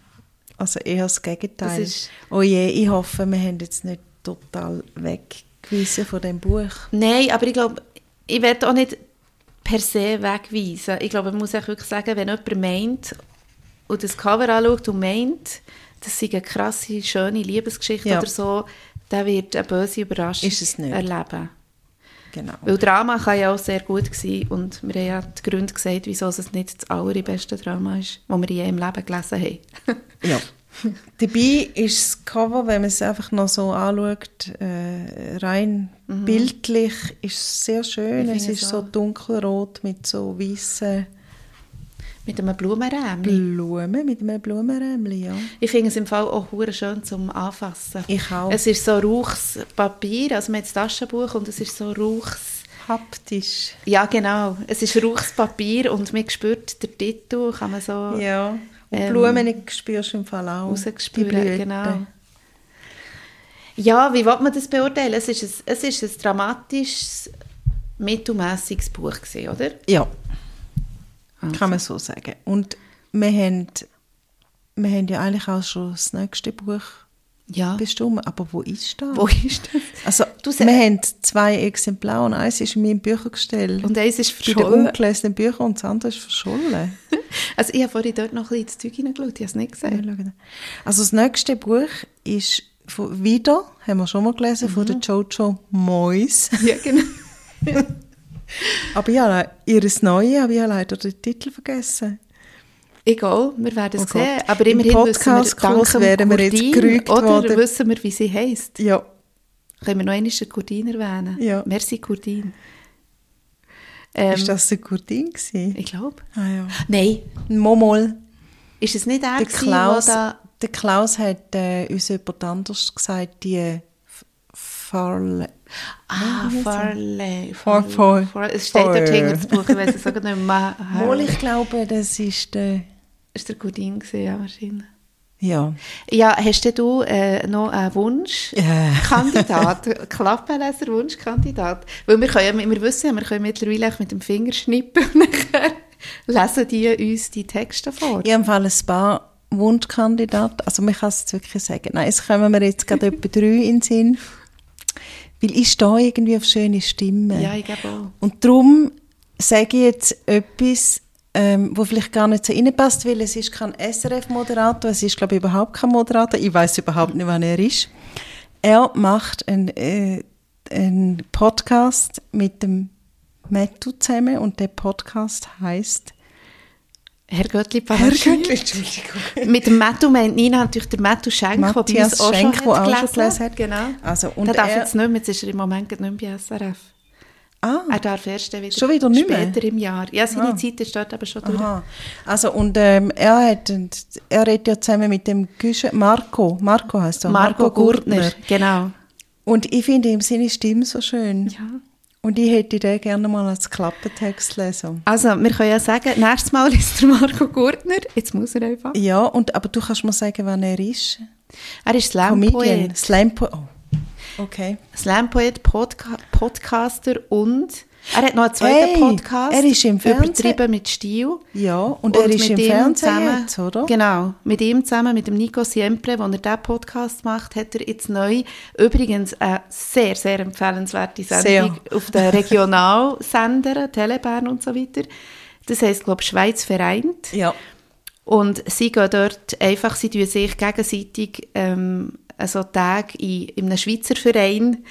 Speaker 1: also eher das Gegenteil.
Speaker 2: Das ist-
Speaker 1: oh je, ich hoffe, wir haben jetzt nicht total weggewiesen von dem Buch.
Speaker 2: Nein, aber ich glaube, ich werde auch nicht per se wegweisen. Ich glaube, man muss auch wirklich sagen, wenn jemand meint und das Cover anschaut und meint, das sei eine krasse, schöne Liebesgeschichte
Speaker 1: Ja.
Speaker 2: oder so, der wird eine böse Überraschung erleben.
Speaker 1: Genau.
Speaker 2: Weil Drama kann ja auch sehr gut sein und wir haben ja die Gründe gesagt, wieso es nicht das allerbeste Drama ist, das wir je im Leben gelesen haben.
Speaker 1: Ja. Dabei ist das Cover, wenn man es einfach noch so anschaut, äh, rein bildlich, ist sehr schön.
Speaker 2: Mhm.
Speaker 1: Es ist so dunkelrot mit so weißen
Speaker 2: Mit einem Blumenrämchen.
Speaker 1: Blumen, mit einem Blumenrämchen, ja.
Speaker 2: Ich finde es im Fall auch schön zum Anfassen.
Speaker 1: Ich auch.
Speaker 2: Es ist so rauchs Papier, also man hat das Taschenbuch und es ist so rauchs...
Speaker 1: Haptisch.
Speaker 2: Ja, genau. Es ist rauchs Papier und man spürt den Titel, kann man so
Speaker 1: Ja.
Speaker 2: Ähm,
Speaker 1: Blumen spürst du im Fall auch. Blüten.
Speaker 2: Genau. Ja, wie will man das beurteilen? Es ist ein, es ist ein dramatisches, mittelmässiges Buch gewesen, oder?
Speaker 1: Ja,
Speaker 2: Also.
Speaker 1: kann man so sagen. Und wir haben, wir haben ja eigentlich auch schon das nächste Buch
Speaker 2: Ja.
Speaker 1: bestimmen. Aber wo ist das?
Speaker 2: Wo ist das?
Speaker 1: Also,
Speaker 2: Du
Speaker 1: wir haben zwei Exemplare und eins ist in meinem Büchergestell.
Speaker 2: Und eins ist
Speaker 1: bei den
Speaker 2: verschollen.
Speaker 1: ungelesenen Büchern und das andere ist verschollen.
Speaker 2: Also ich habe vorhin dort noch ein bisschen ins Zeug hineingeschaut, ich habe es nicht gesehen.
Speaker 1: Also das nächste Buch ist von, wieder, haben wir schon mal gelesen, von
Speaker 2: Mhm.
Speaker 1: der Jojo Moyes.
Speaker 2: Ja, genau.
Speaker 1: Aber ja, ihres Neue habe ich ja leider den Titel vergessen.
Speaker 2: Egal, wir werden es
Speaker 1: Oh Gott.
Speaker 2: sehen. Aber
Speaker 1: Im
Speaker 2: immerhin wissen wir, dank
Speaker 1: werden wir jetzt gerügt
Speaker 2: Oder
Speaker 1: worden.
Speaker 2: wissen wir, wie sie heisst.
Speaker 1: Ja.
Speaker 2: Können wir noch einmal den Gurdin erwähnen?
Speaker 1: Ja.
Speaker 2: Merci, Gurdin. Ähm,
Speaker 1: ist das der Gurdin gewesen?
Speaker 2: Ich glaube.
Speaker 1: Ah ja.
Speaker 2: Nein,
Speaker 1: Momol.
Speaker 2: ist es nicht er,
Speaker 1: Der Klaus,
Speaker 2: der da...
Speaker 1: der Klaus hat äh, uns jemand anders gesagt, die F- Farle.
Speaker 2: Ah, Farley.
Speaker 1: Far- Far-
Speaker 2: Far- Es steht dort hinter das Buch, ich weiß es sogar nicht mehr.
Speaker 1: Mol, ich glaube, das ist der...
Speaker 2: Ist der Gurdin gewesen, ja, wahrscheinlich.
Speaker 1: Ja.
Speaker 2: Ja, hast du äh, noch einen Wunsch?
Speaker 1: Ja.
Speaker 2: Kandidat, Klappenleser, Wunschkandidat. Weil wir, können, wir wissen ja, wir können mittlerweile auch mit dem Finger schnippen und lesen die uns die Texte vor.
Speaker 1: Ich habe ein paar Wunschkandidaten. Also man kann es jetzt wirklich sagen. Nein, es kommen mir jetzt gerade etwa drei in den Sinn. Weil ich stehe irgendwie auf schöne Stimmen.
Speaker 2: Ja, ich glaube auch.
Speaker 1: Und darum sage ich jetzt etwas, ähm, wo vielleicht gar nicht so reinpasst, weil es ist kein SRF-Moderator, es ist, glaube ich, überhaupt kein Moderator. Ich weiß überhaupt nicht, wann er ist. Er macht einen, äh, einen Podcast mit dem Mattu zusammen und der Podcast heißt
Speaker 2: Herr Göttli
Speaker 1: Herr. Göttli, Entschuldigung.
Speaker 2: Mit dem Mattu meint Nina natürlich der Mattu Schenk, der bei uns auch
Speaker 1: Schenk,
Speaker 2: schon, hat
Speaker 1: auch schon
Speaker 2: gelesen
Speaker 1: hat.
Speaker 2: Genau.
Speaker 1: Also, und
Speaker 2: der darf
Speaker 1: er-
Speaker 2: jetzt nicht mehr, jetzt ist er im Moment nicht mehr bei SRF.
Speaker 1: Ah,
Speaker 2: Er darf erst wieder,
Speaker 1: Schon wieder nicht mehr?
Speaker 2: später im Jahr. Ja, seine
Speaker 1: Ah.
Speaker 2: Zeit ist dort aber schon durch.
Speaker 1: aha. Also, und ähm, er hat, er redet ja zusammen mit dem Güsche, Marco, Marco heißt er.
Speaker 2: Marco Gurtner, genau.
Speaker 1: Und ich finde ihm seine Stimme so schön.
Speaker 2: Ja.
Speaker 1: Und ich hätte den gerne mal als Klappentext lesen.
Speaker 2: Also, wir können ja sagen, nächstes Mal ist der Marco Gurtner. Jetzt muss er einfach.
Speaker 1: Ja, und, aber du kannst mir sagen, wann er ist.
Speaker 2: Er ist. Slam-Poet.
Speaker 1: Slam-Poet. Oh. Okay.
Speaker 2: Slam-Poet, Podca Podcaster und er hat noch einen zweiten
Speaker 1: Hey,
Speaker 2: Podcast.
Speaker 1: er ist im Fernsehen.
Speaker 2: Übertrieben mit Stil.
Speaker 1: Ja, und, er ist im Fernsehen jetzt, oder?
Speaker 2: Genau. Mit ihm zusammen, mit dem Nico Siempre, wo er diesen Podcast macht, hat er jetzt neu, übrigens eine sehr, sehr empfehlenswerte Sendung auf den Regionalsendern, Telebern und so weiter. Das heisst, glaube ich, Schweiz vereint.
Speaker 1: Ja.
Speaker 2: Und sie gehen dort einfach, sie tun sich gegenseitig ähm, also Tage in, in einem Schweizer Verein,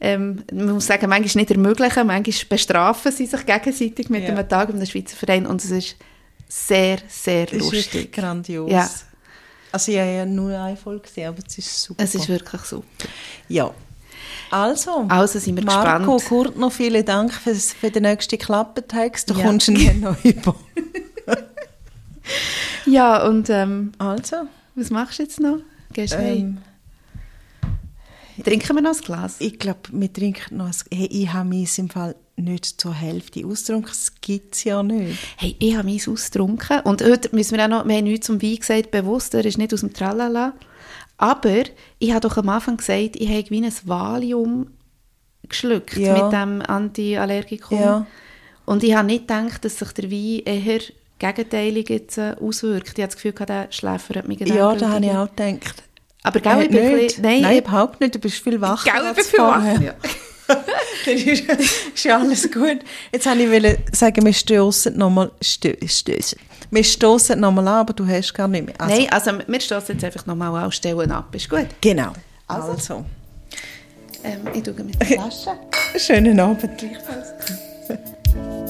Speaker 2: ähm, man muss sagen, manchmal nicht ermöglichen, manchmal bestrafen sie sich gegenseitig mit
Speaker 1: Ja.
Speaker 2: einem Tag in einem Schweizer Verein und es ist sehr, sehr
Speaker 1: Das ist
Speaker 2: lustig.
Speaker 1: grandios.
Speaker 2: Ja.
Speaker 1: Also ich habe ja nur eine Folge gesehen, aber es ist super.
Speaker 2: Es ist wirklich super.
Speaker 1: Ja. Also,
Speaker 2: Also sind wir
Speaker 1: Marco
Speaker 2: gespannt.
Speaker 1: Kurtner, vielen Dank für, für den nächsten Klappentext. Du
Speaker 2: Ja.
Speaker 1: kommst ja noch über.
Speaker 2: Ja, und ähm,
Speaker 1: Also,
Speaker 2: was machst du jetzt noch? Gehst du heim? Trinken wir noch ein Glas?
Speaker 1: ich glaube, wir trinken noch ein, hey, ich habe meins im Fall nicht zur Hälfte ausgetrunken. Das gibt es ja nicht.
Speaker 2: Hey, ich habe meins ausgetrunken und heute müssen wir auch noch, wir haben nichts zum Wein gesagt, bewusst, er ist nicht aus dem Tralala. Aber ich habe doch am Anfang gesagt, ich habe wie ein Valium geschluckt
Speaker 1: Ja.
Speaker 2: mit dem Antiallergikum.
Speaker 1: Ja.
Speaker 2: Und ich habe nicht gedacht, dass sich der Wein eher gegenteilig jetzt äh, auswirkt. Ich habe das Gefühl, der schläfert mich
Speaker 1: Ja, da habe ich auch gedacht.
Speaker 2: Aber gell,
Speaker 1: Äh,
Speaker 2: ich bin
Speaker 1: nicht.
Speaker 2: bisschen, nein,
Speaker 1: Nein, überhaupt nicht. Du bist viel wacher
Speaker 2: Gell, ich bin viel wacher, ja.
Speaker 1: Dann ist, ist ja alles gut. Jetzt wollte ich wollen sagen, wir stoßen nochmal, stö, stößen. Wir stoßen nochmal an, aber du hast gar nicht mehr. Also,
Speaker 2: Nein, also wir stoßen jetzt einfach nochmal an, stellen ab. Ist gut?
Speaker 1: Genau.
Speaker 2: Also.
Speaker 1: Also.
Speaker 2: Ähm, ich tue mit der Flasche.
Speaker 1: Schönen Abend gleichfalls.